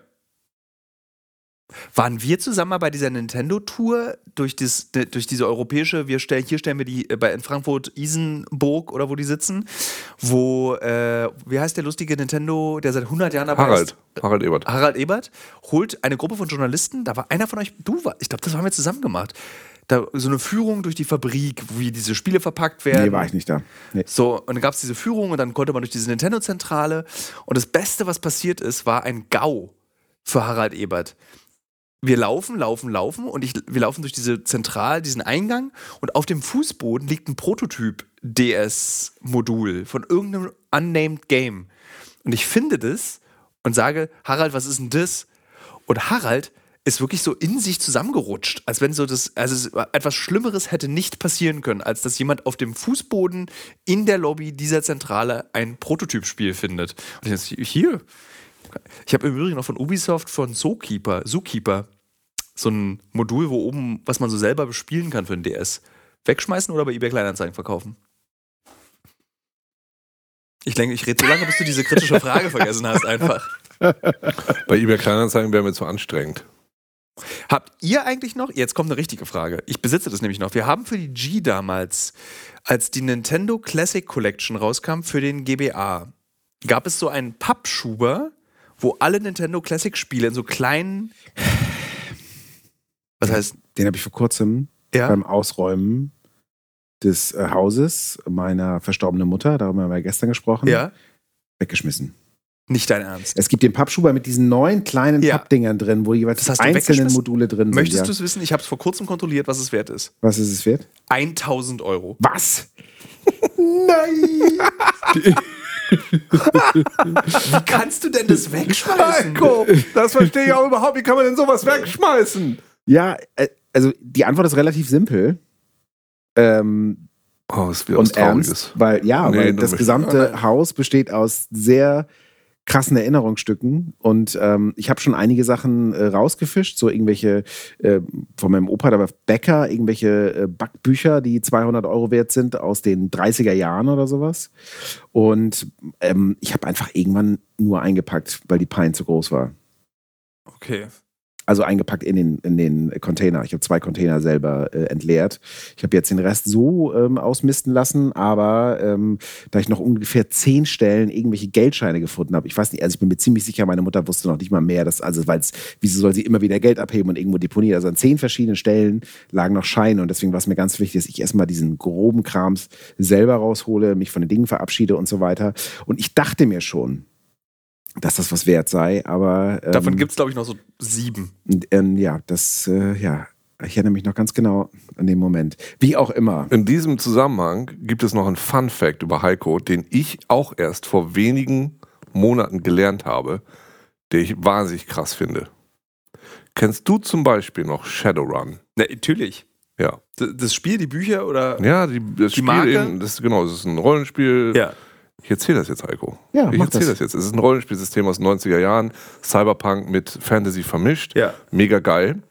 Speaker 1: Waren wir zusammen bei dieser Nintendo-Tour durch, dies- durch diese europäische, wir stellen, hier stellen wir die äh, bei in Frankfurt Isenburg oder wo die sitzen, wo, äh, wie heißt der lustige Nintendo, der seit 100 Jahren dabei
Speaker 2: Harald.
Speaker 1: ist?
Speaker 2: Harald Ebert.
Speaker 1: Harald Ebert holt eine Gruppe von Journalisten, da war einer von euch, du war, ich glaube, das haben wir zusammen gemacht. Da, so eine Führung durch die Fabrik, wie diese Spiele verpackt werden.
Speaker 3: Nee, war ich nicht da. Nee.
Speaker 1: So, und dann gab es diese Führung und dann konnte man durch diese Nintendo-Zentrale. Und das Beste, was passiert ist, war ein GAU für Harald Ebert. Wir laufen, laufen, laufen und ich, wir laufen durch diese Zentral, diesen Eingang und auf dem Fußboden liegt ein Prototyp DS-Modul von irgendeinem unnamed Game. Und ich finde das und sage, Harald, was ist denn das? Und Harald ist wirklich so in sich zusammengerutscht, als wenn so das, also etwas Schlimmeres hätte nicht passieren können, als dass jemand auf dem Fußboden in der Lobby dieser Zentrale ein Prototypspiel findet. Und ich dachte, hier. Ich habe im Übrigen noch von Ubisoft von Zookeeper, Zookeeper, so ein Modul, wo oben, was man so selber bespielen kann für den DS. Wegschmeißen oder bei eBay Kleinanzeigen verkaufen? Ich denke, ich rede so lange, bis du diese kritische Frage vergessen hast, einfach. <laughs>
Speaker 2: Bei eBay Kleinanzeigen wäre mir zu anstrengend.
Speaker 1: Habt ihr eigentlich noch, jetzt kommt eine richtige Frage, ich besitze das nämlich noch, wir haben für die G damals, als die Nintendo Classic Collection rauskam für den GBA, gab es so einen Pappschuber, wo alle Nintendo Classic Spiele in so kleinen, was heißt,
Speaker 3: Den habe ich vor kurzem
Speaker 1: ja,
Speaker 3: beim Ausräumen des äh, Hauses meiner verstorbenen Mutter, darüber haben wir gestern gesprochen,
Speaker 1: ja,
Speaker 3: weggeschmissen.
Speaker 1: nicht dein Ernst.
Speaker 3: Es gibt den Pappschuber mit diesen neuen kleinen
Speaker 1: Ja.
Speaker 3: Pappdingern drin, wo jeweils
Speaker 1: Das hast du
Speaker 3: einzelne
Speaker 1: weggeschmissen?
Speaker 3: Module drin
Speaker 1: Möchtest
Speaker 3: sind.
Speaker 1: du
Speaker 3: Ja.
Speaker 1: es wissen? Ich habe es vor kurzem kontrolliert, was es wert ist.
Speaker 3: Was ist es wert?
Speaker 1: 1000 Euro.
Speaker 3: Was? <laughs> <laughs>
Speaker 1: Wie kannst du denn das wegschmeißen?
Speaker 2: Heiko, das verstehe ich auch überhaupt. Wie kann man denn sowas wegschmeißen?
Speaker 3: Ja, äh, also die Antwort ist relativ simpel. Ähm,
Speaker 2: Oh, das was
Speaker 3: und ernst,
Speaker 2: Trauriges.
Speaker 3: weil ja,
Speaker 2: Nee,
Speaker 3: weil das gesamte Haus besteht aus sehr krassen Erinnerungsstücken und ähm, ich habe schon einige Sachen äh, rausgefischt, so irgendwelche äh, von meinem Opa, da war Bäcker, irgendwelche äh, Backbücher, die 200 Euro wert sind aus den 30er Jahren oder sowas und ähm, ich habe einfach irgendwann nur eingepackt, weil die Pein zu groß war.
Speaker 1: Okay.
Speaker 3: Also eingepackt in den, in den Container. Ich habe zwei Container selber äh, entleert. Ich habe jetzt den Rest so ähm, ausmisten lassen, aber ähm, da ich noch ungefähr zehn Stellen irgendwelche Geldscheine gefunden habe, ich weiß nicht, also ich bin mir ziemlich sicher, meine Mutter wusste noch nicht mal mehr, dass, also weil wieso soll sie immer wieder Geld abheben und irgendwo deponieren? Also an zehn verschiedenen Stellen lagen noch Scheine und deswegen war es mir ganz wichtig, dass ich erstmal diesen groben Krams selber raushole, mich von den Dingen verabschiede und so weiter. Und ich dachte mir schon, dass das was wert sei, aber ähm,
Speaker 1: Davon gibt es, glaube ich, noch so sieben.
Speaker 3: und, ähm, ja, das, äh, ja, ich erinnere mich noch ganz genau an den Moment. Wie auch immer.
Speaker 2: In diesem Zusammenhang gibt es noch einen Fun Fact über Heiko, den ich auch erst vor wenigen Monaten gelernt habe, den ich wahnsinnig krass finde. Kennst du zum Beispiel noch Shadowrun?
Speaker 1: Na, natürlich.
Speaker 2: Ja.
Speaker 1: Das Spiel, die Bücher oder.
Speaker 2: Ja, die, das Spiel
Speaker 1: Marke?
Speaker 2: eben, das, genau, das ist ein Rollenspiel.
Speaker 1: Ja.
Speaker 2: Ich erzähle das jetzt, Heiko.
Speaker 3: Ja,
Speaker 2: ich erzähle
Speaker 3: das.
Speaker 2: das. jetzt. Es ist ein Rollenspielsystem aus den 90er Jahren, Cyberpunk mit Fantasy vermischt.
Speaker 1: Ja.
Speaker 2: Mega geil.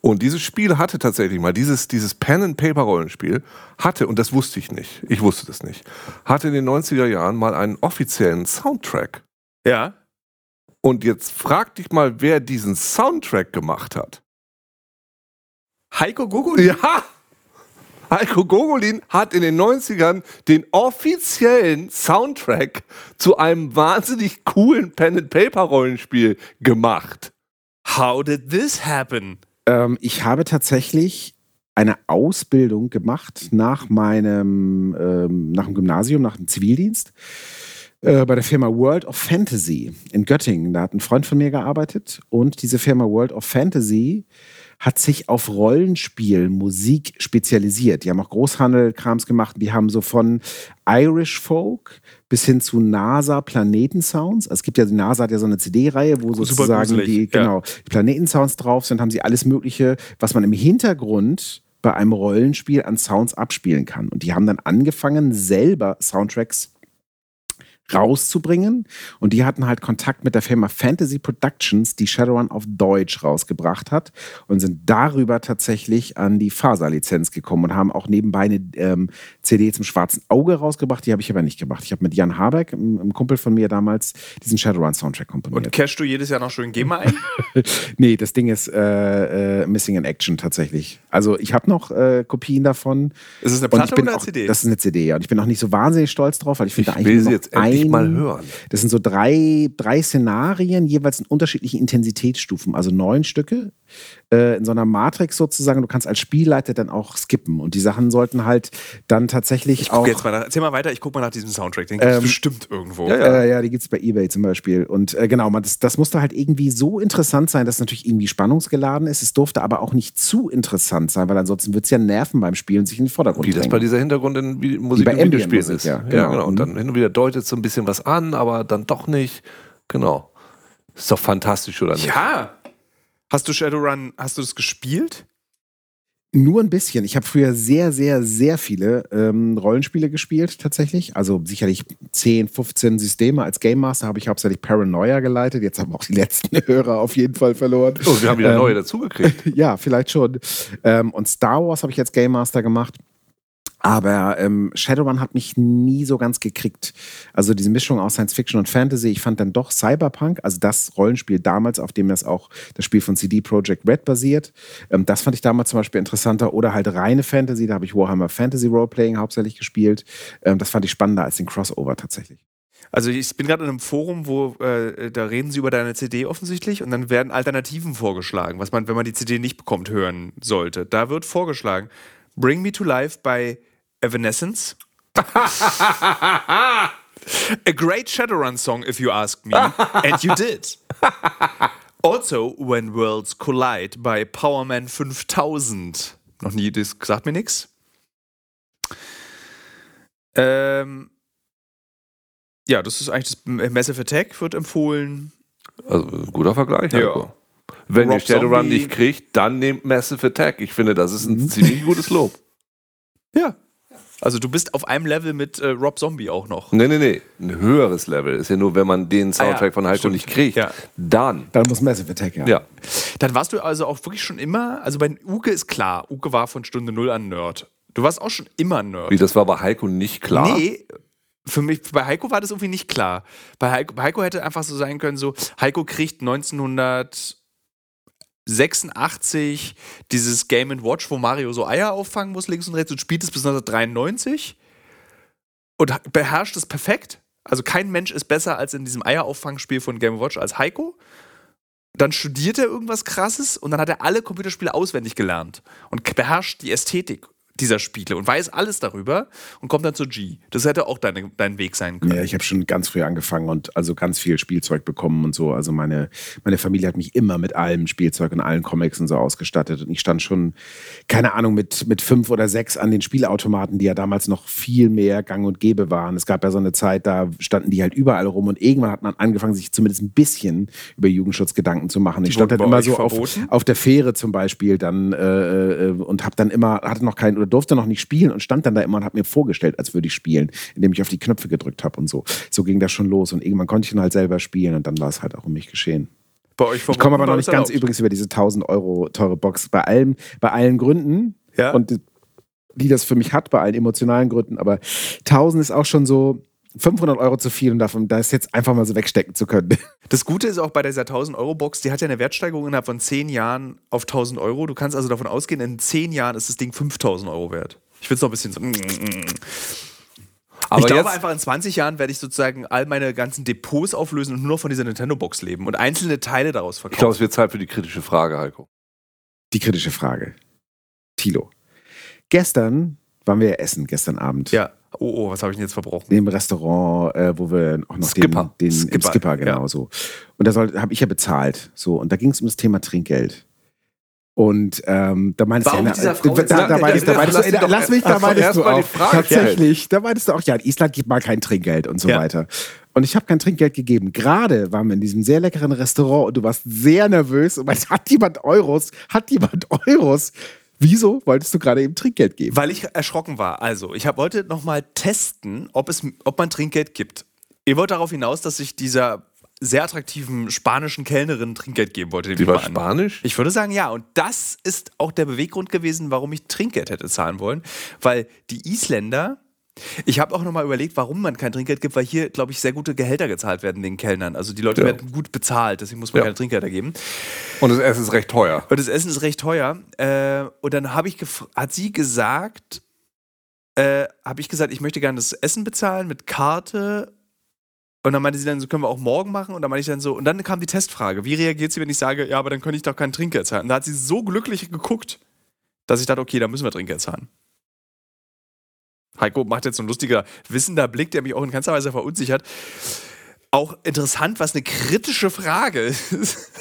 Speaker 2: Und dieses Spiel hatte tatsächlich mal, dieses, dieses Pen-and-Paper-Rollenspiel hatte, und das wusste ich nicht, ich wusste das nicht, hatte in den 90er Jahren mal einen offiziellen Soundtrack.
Speaker 1: Ja.
Speaker 2: Und jetzt frag dich mal, wer diesen Soundtrack gemacht hat.
Speaker 1: Heiko Gugul?
Speaker 2: Ja! Heiko Gogolin hat in den 90ern den offiziellen Soundtrack zu einem wahnsinnig coolen Pen-and-Paper-Rollenspiel gemacht.
Speaker 1: How did this happen?
Speaker 3: Ähm, ich habe tatsächlich eine Ausbildung gemacht nach meinem, ähm, nach dem Gymnasium, nach dem Zivildienst. äh, Bei der Firma World of Fantasy in Göttingen. Da hat ein Freund von mir gearbeitet und diese Firma World of Fantasy hat sich auf Rollenspiel, Musik spezialisiert. Die haben auch Großhandel-Krams gemacht. Die haben so von Irish Folk bis hin zu NASA Planetensounds. Also es gibt ja, die NASA hat ja so eine CD-Reihe, wo sozusagen die,
Speaker 1: ja.
Speaker 3: genau, die Planetensounds drauf sind, haben sie alles Mögliche, was man im Hintergrund bei einem Rollenspiel an Sounds abspielen kann. Und die haben dann angefangen, selber Soundtracks rauszubringen. Und die hatten halt Kontakt mit der Firma Fantasy Productions, die Shadowrun auf Deutsch rausgebracht hat und sind darüber tatsächlich an die Faser-Lizenz gekommen und haben auch nebenbei eine ähm, CD zum schwarzen Auge rausgebracht. Die habe ich aber nicht gemacht. Ich habe mit Jan Habeck, einem Kumpel von mir damals, diesen Shadowrun-Soundtrack komponiert.
Speaker 1: Und cashst du jedes Jahr noch schön GEMA ein? <laughs>
Speaker 3: nee, das Ding ist äh, äh, Missing in Action tatsächlich. Also ich habe noch äh, Kopien davon.
Speaker 1: Ist es eine Platte oder eine CD?
Speaker 3: Das ist eine CD, ja. Und ich bin auch nicht so wahnsinnig stolz drauf, weil ich finde
Speaker 2: Ich
Speaker 3: eigentlich
Speaker 2: will sie jetzt endlich
Speaker 3: ein,
Speaker 2: mal hören.
Speaker 3: Das sind so drei, drei Szenarien, jeweils in unterschiedlichen Intensitätsstufen, also neun Stücke äh, in so einer Matrix sozusagen. Du kannst als Spielleiter dann auch skippen. Und die Sachen sollten halt dann tatsächlich
Speaker 1: Ich
Speaker 3: auch.
Speaker 1: guck jetzt mal nach, erzähl mal weiter, ich guck mal nach diesem Soundtrack. Den gibt's
Speaker 3: Ähm,
Speaker 1: bestimmt irgendwo.
Speaker 2: ja,
Speaker 3: Äh, ja, die gibt es bei Ebay zum Beispiel. Und äh, genau, man, das, das musste halt irgendwie so interessant sein, dass es natürlich irgendwie spannungsgeladen ist. Es durfte aber auch nicht zu interessant sein, weil ansonsten wird es ja nerven beim Spielen, sich in den Vordergrund
Speaker 2: Wie das bei dieser Hintergrund in Musik
Speaker 3: bei
Speaker 2: und Videospielen
Speaker 3: Ambient-Musik,
Speaker 2: ist.
Speaker 3: ja,
Speaker 2: Ja,
Speaker 3: genau.
Speaker 2: genau. Und dann hin und wieder deutet so ein bisschen was an, aber dann doch nicht. Genau. Ist doch fantastisch, oder nicht?
Speaker 1: Ja. Hast du Shadowrun, hast du das gespielt?
Speaker 3: Nur ein bisschen. Ich habe früher sehr, sehr, sehr viele ähm, Rollenspiele gespielt, tatsächlich. Also sicherlich 10, 15 Systeme. Als Game Master habe ich hauptsächlich Paranoia geleitet. Jetzt haben auch die <laughs> letzten Hörer auf jeden Fall verloren.
Speaker 2: Oh, wir haben wieder
Speaker 3: Ähm,
Speaker 2: neue dazugekriegt. <laughs>
Speaker 3: ja, vielleicht schon. Ähm, und Star Wars habe ich als Game Master gemacht. Aber ähm, Shadowrun hat mich nie so ganz gekriegt. Also diese Mischung aus Science Fiction und Fantasy, ich fand dann doch Cyberpunk, also das Rollenspiel damals, auf dem das auch das Spiel von CD Projekt Red basiert, ähm, das fand ich damals zum Beispiel interessanter. Oder halt reine Fantasy, da habe ich Warhammer Fantasy Roleplaying hauptsächlich gespielt. Ähm, das fand ich spannender als den Crossover tatsächlich.
Speaker 1: Also ich bin gerade in einem Forum, wo äh, da reden sie über deine CD offensichtlich und dann werden Alternativen vorgeschlagen, was man, wenn man die CD nicht bekommt, hören sollte. Da wird vorgeschlagen, Bring Me to Life bei Evanescence. A great Shadowrun song, if you ask me. And you did. Also, When Worlds Collide bei Powerman 5000. Noch nie, das sagt mir nichts. Ähm, ja, das ist eigentlich das Massive Attack, wird empfohlen.
Speaker 2: Also, guter Vergleich.
Speaker 1: Ja.
Speaker 2: Heiko. Wenn ihr Shadowrun nicht kriegt, dann nehmt Massive Attack. Ich finde, das ist ein ziemlich gutes Lob. <laughs>
Speaker 1: Ja. Also du bist auf einem Level mit äh, Rob Zombie auch noch.
Speaker 2: Nee, nee, nee. Ein höheres Level ist ja nur, wenn man den Soundtrack
Speaker 1: Ah ja,
Speaker 2: von Heiko nicht kriegt.
Speaker 1: Ja.
Speaker 2: Dann.
Speaker 3: Dann muss Massive Attack, ja.
Speaker 2: Ja.
Speaker 1: Dann warst du also auch wirklich schon immer, also bei Uke ist klar, Uke war von Stunde Null an Nerd. Du warst auch schon immer Nerd.
Speaker 2: Wie, das war bei Heiko nicht klar?
Speaker 1: Nee, für mich, bei Heiko war das irgendwie nicht klar. Bei Heiko, bei Heiko hätte einfach so sein können, so, Heiko kriegt 1986 dieses Game Watch, wo Mario so Eier auffangen muss, links und rechts, und spielt es bis 1993 und beherrscht es perfekt. Also kein Mensch ist besser als in diesem Eierauffangsspiel von Game Watch als Heiko. Dann studiert er irgendwas krasses und dann hat er alle Computerspiele auswendig gelernt und beherrscht die Ästhetik dieser Spiele und weiß alles darüber und kommt dann zu G. Das hätte auch deine, dein Weg sein können.
Speaker 3: Ja, ich habe schon ganz früh angefangen und also ganz viel Spielzeug bekommen und so. Also meine, meine Familie hat mich immer mit allem Spielzeug und allen Comics und so ausgestattet. Und ich stand schon, keine Ahnung, mit, mit fünf oder sechs an den Spielautomaten, die ja damals noch viel mehr gang und gäbe waren. Es gab ja so eine Zeit, da standen die halt überall rum und irgendwann hat man angefangen, sich zumindest ein bisschen über Jugendschutz Gedanken zu machen. Ich stand halt immer so auf,
Speaker 1: verboten?
Speaker 3: auf der Fähre zum Beispiel dann äh, äh, und habe dann immer, hatte noch keinen oder durfte noch nicht spielen und stand dann da immer und habe mir vorgestellt, als würde ich spielen, indem ich auf die Knöpfe gedrückt habe und so. So ging das schon los und irgendwann konnte ich dann halt selber spielen und dann war es halt auch um mich geschehen.
Speaker 1: Bei euch
Speaker 3: Ich komme aber noch nicht ganz
Speaker 1: erlaubt.
Speaker 3: übrigens über diese 1000 Euro teure Box. Bei allem, bei allen Gründen
Speaker 1: Ja.
Speaker 3: und die, die das für mich hat, bei allen emotionalen Gründen, aber 1000 ist auch schon so 500 Euro zu viel und davon, da ist jetzt einfach mal so wegstecken zu können. <laughs>
Speaker 1: Das Gute ist auch bei dieser 1000-Euro-Box, die hat ja eine Wertsteigerung innerhalb von 10 Jahren auf 1000 Euro. Du kannst also davon ausgehen, in 10 Jahren ist das Ding 5000 Euro wert. Ich will es noch ein bisschen so.
Speaker 2: Aber
Speaker 1: ich glaube
Speaker 2: jetzt,
Speaker 1: einfach, in 20 Jahren werde ich sozusagen all meine ganzen Depots auflösen und nur noch von dieser Nintendo-Box leben und einzelne Teile daraus
Speaker 2: ich glaube,
Speaker 1: verkaufen.
Speaker 2: es wird Zeit für die kritische Frage, Heiko.
Speaker 3: Die kritische Frage. Tilo. Gestern waren wir essen, gestern Abend.
Speaker 1: ja. Oh, oh, was habe ich denn jetzt verbrochen?
Speaker 3: Im Restaurant, äh, wo wir auch noch
Speaker 2: Skipper.
Speaker 3: den, den
Speaker 1: Skipper,
Speaker 3: Skipper, Skipper genau
Speaker 1: ja.
Speaker 3: so. Und da habe ich ja bezahlt. So, und da ging es um das Thema Trinkgeld. Und ähm, da meintest
Speaker 1: Warum
Speaker 3: du,
Speaker 1: dieser
Speaker 3: äh,
Speaker 1: Frau
Speaker 3: da, da, da meintest, da
Speaker 2: lass
Speaker 3: du,
Speaker 2: sie
Speaker 3: äh, lass mich, da
Speaker 2: erst
Speaker 3: du auch, tatsächlich, da meintest du auch, ja, in Island gibt mal kein Trinkgeld und so
Speaker 1: Ja.
Speaker 3: weiter. Und ich habe kein Trinkgeld gegeben. Gerade waren wir in diesem sehr leckeren Restaurant und du warst sehr nervös und meinst, hat jemand Euros? Hat jemand Euros? Wieso wolltest du gerade eben Trinkgeld geben?
Speaker 1: Weil ich erschrocken war. Also, ich hab, wollte nochmal testen, ob, es, ob man Trinkgeld gibt. Ihr wollt darauf hinaus, dass ich dieser sehr attraktiven spanischen Kellnerin Trinkgeld geben wollte.
Speaker 2: Die war. Spanisch?
Speaker 1: Ich würde sagen, ja. Und das ist auch der Beweggrund gewesen, warum ich Trinkgeld hätte zahlen wollen. Weil die Isländer, ich habe auch nochmal überlegt, warum man kein Trinkgeld gibt, weil hier, glaube ich, sehr gute Gehälter gezahlt werden den Kellnern. Also die Leute
Speaker 2: Ja.
Speaker 1: werden gut bezahlt, deswegen muss man
Speaker 2: Ja.
Speaker 1: keine Trinkgelder geben.
Speaker 2: Und das Essen ist recht teuer.
Speaker 1: Und das Essen ist recht teuer. Äh, und dann habe ich hat sie gesagt, äh, habe ich gesagt, ich möchte gerne das Essen bezahlen mit Karte. Und dann meinte sie dann, so können wir auch morgen machen. Und dann meinte ich dann so, und dann kam die Testfrage, wie reagiert sie, wenn ich sage, ja, aber dann könnte ich doch kein Trinkgeld zahlen. Und da hat sie so glücklich geguckt, dass ich dachte, okay, dann müssen wir Trinkgeld zahlen. Heiko macht jetzt so ein lustiger, wissender Blick, der mich auch in keinster Weise verunsichert. Auch interessant, was eine kritische Frage ist. <laughs>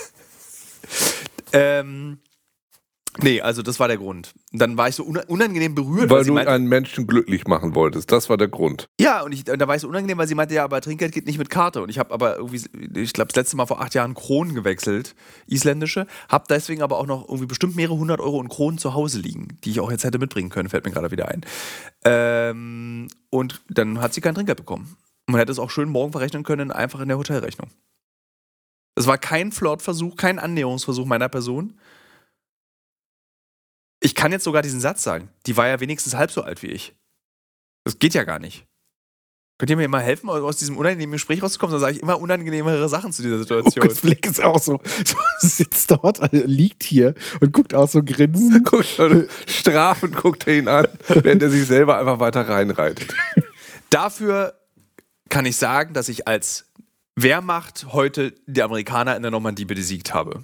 Speaker 1: ähm, nee, also das war der Grund. Dann war ich so una- unangenehm berührt,
Speaker 2: Weil
Speaker 1: sie
Speaker 2: du
Speaker 1: meinte,
Speaker 2: einen Menschen glücklich machen wolltest. Das war der Grund.
Speaker 1: ja, und, ich, da war ich so unangenehm, weil sie meinte, ja, aber Trinkgeld geht nicht mit Karte. Und ich habe aber irgendwie, ich glaube, das letzte Mal vor acht Jahren Kronen gewechselt, isländische, habe deswegen aber auch noch irgendwie bestimmt mehrere hundert Euro in Kronen zu Hause liegen, die ich auch jetzt hätte mitbringen können, fällt mir gerade wieder ein. Ähm, und dann hat sie kein Trinkgeld bekommen. Man hätte es auch schön morgen verrechnen können, einfach in der Hotelrechnung. Es war kein Flirtversuch, kein Annäherungsversuch meiner Person. Ich kann jetzt sogar diesen Satz sagen. Die war ja wenigstens halb so alt wie ich. Das geht ja gar nicht. Könnt ihr mir mal helfen, aus diesem unangenehmen Gespräch rauszukommen? Dann sage ich immer unangenehmere Sachen zu dieser Situation.
Speaker 3: Lukas Blick ist auch so, sitzt dort, also liegt hier und guckt auch so grinsend.
Speaker 2: Guck, <laughs> strafend guckt er ihn an, während er sich selber einfach weiter reinreitet.
Speaker 1: Dafür kann ich sagen, dass ich als Wehrmacht heute die Amerikaner in der Normandie besiegt habe.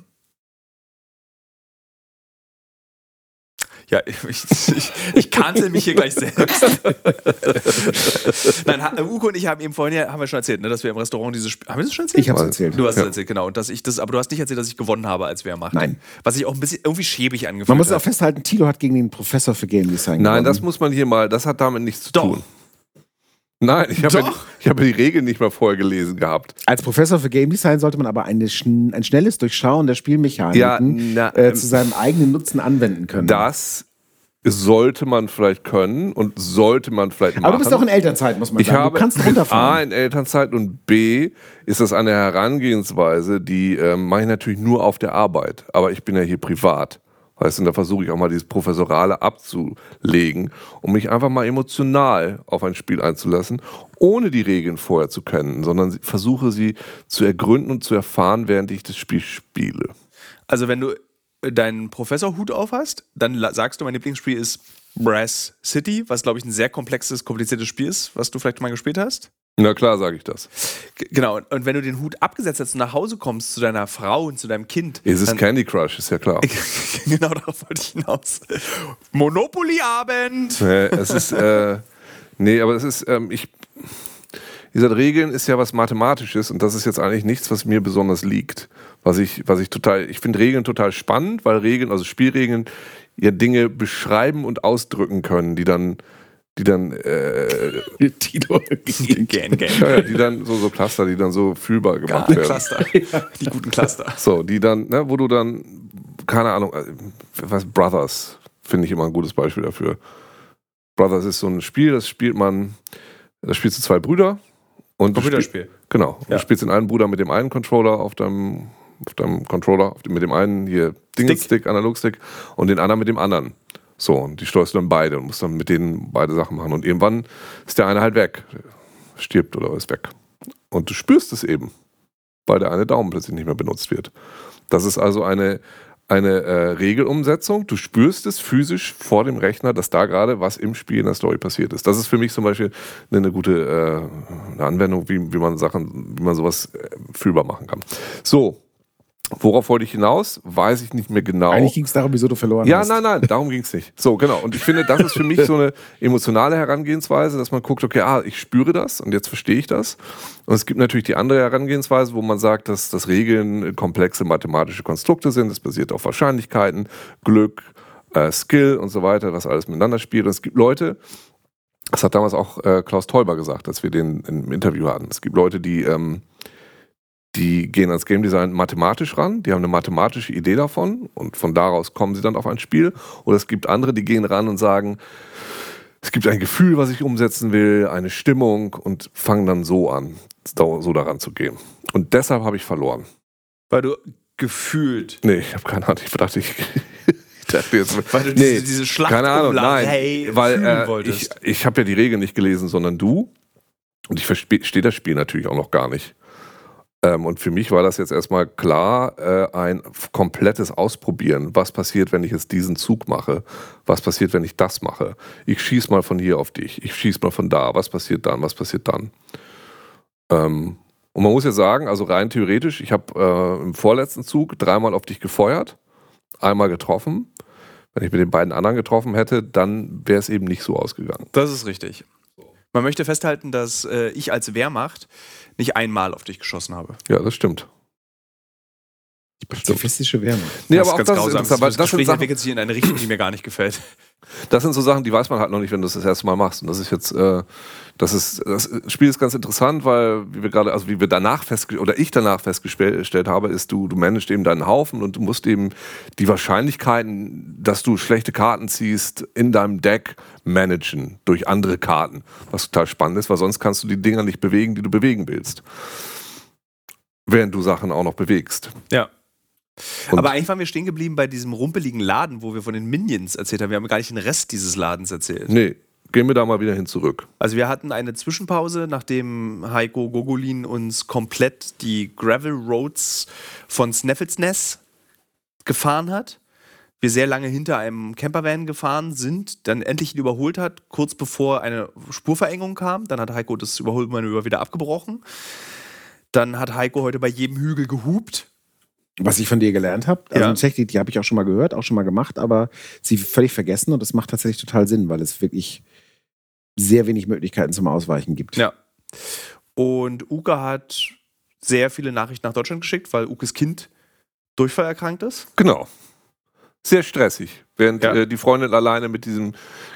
Speaker 1: Ja, <laughs> ich, ich, ich cancel mich hier gleich selbst. Nein, Uko und ich haben eben vorhin ja, haben wir schon erzählt, ne, dass wir im Restaurant dieses Spiel. Haben wir das schon erzählt?
Speaker 3: Ich hab's erzählt.
Speaker 1: Du hast es
Speaker 2: Ja.
Speaker 1: erzählt, genau. Und dass ich das, aber du hast nicht erzählt, dass ich gewonnen habe als Wehrmacht.
Speaker 3: Nein.
Speaker 1: Was sich auch ein bisschen irgendwie schäbig angefühlt
Speaker 3: Man muss
Speaker 1: hat.
Speaker 3: auch festhalten, Tilo hat gegen den Professor für Game Design
Speaker 2: Nein,
Speaker 3: gewonnen.
Speaker 2: das muss man hier mal, das hat damit nichts zu
Speaker 1: Doch.
Speaker 2: tun. Nein, ich habe ja, ich ja die Regeln nicht mal vorher gelesen gehabt.
Speaker 3: Als Professor für Game Design sollte man aber eine, ein schnelles Durchschauen der Spielmechaniken
Speaker 2: na,
Speaker 3: äh,
Speaker 2: ähm,
Speaker 3: zu seinem eigenen Nutzen anwenden können.
Speaker 2: das sollte man vielleicht können und sollte man vielleicht machen.
Speaker 3: aber du bist auch in Elternzeit, muss man
Speaker 2: Ich
Speaker 3: sagen.
Speaker 2: habe
Speaker 3: du kannst
Speaker 2: A
Speaker 3: runterfahren.
Speaker 2: in Elternzeit und B ist das eine Herangehensweise, die ähm, mache ich natürlich nur auf der Arbeit. Aber ich bin ja hier privat. Weißt du, und da versuche ich auch mal dieses Professorale abzulegen, um mich einfach mal emotional auf ein Spiel einzulassen, ohne die Regeln vorher zu kennen, sondern versuche sie zu ergründen und zu erfahren, während ich das Spiel spiele.
Speaker 1: Also, wenn du deinen Professorhut auf hast, dann sagst du, mein Lieblingsspiel ist Brass City, was, glaube ich, ein sehr komplexes, kompliziertes Spiel ist, was du vielleicht mal gespielt hast.
Speaker 2: Na klar, sage ich das.
Speaker 1: G genau, und- wenn du den Hut abgesetzt hast und nach Hause kommst zu deiner Frau und zu deinem Kind.
Speaker 2: Es ist Candy Crush, ist ja klar. <laughs>
Speaker 1: genau darauf wollte ich hinaus. Monopoly-Abend!
Speaker 2: Nee, es ist, äh, nee, aber es ist, ähm, ich, gesagt, Regeln ist ja was Mathematisches und das ist jetzt eigentlich nichts, was mir besonders liegt. Was ich, was ich total, ich finde Regeln total spannend, weil Regeln, also Spielregeln, ja Dinge beschreiben und ausdrücken können, die dann, die dann, äh,
Speaker 3: Tilo.
Speaker 1: Gern, <laughs> gern.
Speaker 2: ja, die dann so, so Cluster, die dann so fühlbar gemacht
Speaker 1: Ja,
Speaker 2: werden.
Speaker 1: Cluster. <laughs> Die guten Cluster.
Speaker 2: So, die dann, ne, wo du dann, keine Ahnung, äh, was, Brothers, finde ich immer ein gutes Beispiel dafür. Brothers ist so ein Spiel, das spielt man, da spielst du zwei Brüder und
Speaker 1: Computerspiel.
Speaker 2: Genau.
Speaker 1: Ja.
Speaker 2: Du spielst den einen Bruder mit dem einen Controller auf deinem, auf deinem Controller, auf dem, mit dem einen hier Dingelstick, Analogstick und den anderen mit dem anderen. So, und die steuerst du dann beide und musst dann mit denen beide Sachen machen. Und irgendwann ist der eine halt weg. Stirbt oder ist weg. Und du spürst es eben, weil der eine Daumen plötzlich nicht mehr benutzt wird. Das ist also eine, eine äh, Regelumsetzung. Du spürst es physisch vor dem Rechner, dass da gerade was im Spiel in der Story passiert ist. Das ist für mich zum Beispiel eine, eine gute äh, eine Anwendung, wie, wie man Sachen, wie man sowas äh, fühlbar machen kann. So, worauf wollte ich hinaus? Weiß ich nicht mehr genau.
Speaker 3: Eigentlich ging es darum, wieso du verloren
Speaker 2: Ja,
Speaker 3: hast.
Speaker 2: nein, nein, darum ging es nicht. So, genau. Und ich finde, das ist für mich so eine emotionale Herangehensweise, dass man guckt, okay, ah, ich spüre das und jetzt verstehe ich das. Und es gibt natürlich die andere Herangehensweise, wo man sagt, dass, dass Regeln komplexe mathematische Konstrukte sind. Das basiert auf Wahrscheinlichkeiten, Glück, äh, Skill und so weiter, was alles miteinander spielt. Und es gibt Leute, das hat damals auch äh, Klaus Teuber gesagt, als wir den im Interview hatten. Es gibt Leute, die, ähm, die gehen ans Game Design mathematisch ran, die haben eine mathematische Idee davon und von daraus kommen sie dann auf ein Spiel. Oder es gibt andere, die gehen ran und sagen, es gibt ein Gefühl, was ich umsetzen will, eine Stimmung und fange dann so an, so daran zu gehen. Und deshalb habe ich verloren.
Speaker 1: Weil du gefühlt.
Speaker 2: Nee, ich habe keine Ahnung. Ich dachte, ich, <laughs> jetzt.
Speaker 1: Weil du
Speaker 2: Nee,
Speaker 1: diese, diese Schlacht
Speaker 2: keine Ahnung, nein.
Speaker 1: hey,
Speaker 2: weil äh, ich, ich habe ja die Regeln nicht gelesen, sondern du. Und ich verstehe das Spiel natürlich auch noch gar nicht. Ähm, und für mich war das jetzt erstmal klar, äh, ein komplettes Ausprobieren. Was passiert, wenn ich jetzt diesen Zug mache? Was passiert, wenn ich das mache? Ich schieß mal von hier auf dich. Ich schieß mal von da. Was passiert dann? Was passiert dann? Ähm, und man muss ja sagen, also rein theoretisch, ich habe äh, im vorletzten Zug dreimal auf dich gefeuert, einmal getroffen. Wenn ich mit den beiden anderen getroffen hätte, dann wäre es eben nicht so ausgegangen.
Speaker 1: Das ist richtig. Man möchte festhalten, dass äh, ich als Wehrmacht nicht einmal auf dich geschossen habe.
Speaker 2: Ja, das stimmt.
Speaker 3: Die pazifistische Wehrmacht.
Speaker 2: Nee,
Speaker 1: das
Speaker 2: aber auch
Speaker 1: ganz
Speaker 2: das ist
Speaker 1: grausam.
Speaker 2: weil
Speaker 1: das
Speaker 2: das sind,
Speaker 1: Gespräch
Speaker 2: Sachen,
Speaker 1: entwickelt sich in eine Richtung, die mir gar nicht gefällt.
Speaker 2: das sind so Sachen, die weiß man halt noch nicht, wenn du das das erste Mal machst. Und das ist jetzt, äh, das ist, das Spiel ist ganz interessant, weil wie wir gerade, also wie wir danach festgestellt, oder ich danach festgestellt habe, ist, du, du managst eben deinen Haufen und du musst eben die Wahrscheinlichkeiten, dass du schlechte Karten ziehst, in deinem Deck managen durch andere Karten. Was total spannend ist, weil sonst kannst du die Dinger nicht bewegen, die du bewegen willst. Während du Sachen auch noch bewegst.
Speaker 1: Ja.
Speaker 2: Und-
Speaker 1: Aber eigentlich waren wir stehen geblieben bei diesem rumpeligen Laden, wo wir von den Minions erzählt haben. Wir haben gar nicht den Rest dieses Ladens erzählt.
Speaker 2: Nee, gehen wir da mal wieder hin zurück.
Speaker 1: Also wir hatten eine Zwischenpause, nachdem Heiko Gogolin uns komplett die Gravel Roads von Snafflesness gefahren hat. Wir sehr lange hinter einem Campervan gefahren sind, dann endlich ihn überholt hat, kurz bevor eine Spurverengung kam. Dann hat Heiko das Überholmanöver wieder abgebrochen. Dann hat Heiko heute bei jedem Hügel gehupt.
Speaker 3: Was ich von dir gelernt habe, also
Speaker 1: Ja.
Speaker 3: Technik, die habe ich auch schon mal gehört, auch schon mal gemacht, aber sie völlig vergessen und das macht tatsächlich total Sinn, weil es wirklich sehr wenig Möglichkeiten zum Ausweichen gibt.
Speaker 1: Ja. Und Uke hat sehr viele Nachrichten nach Deutschland geschickt, weil Ukes Kind Durchfall erkrankt ist.
Speaker 2: Genau. Sehr stressig. Während
Speaker 1: Ja.
Speaker 2: äh, die Freundin alleine mit diesem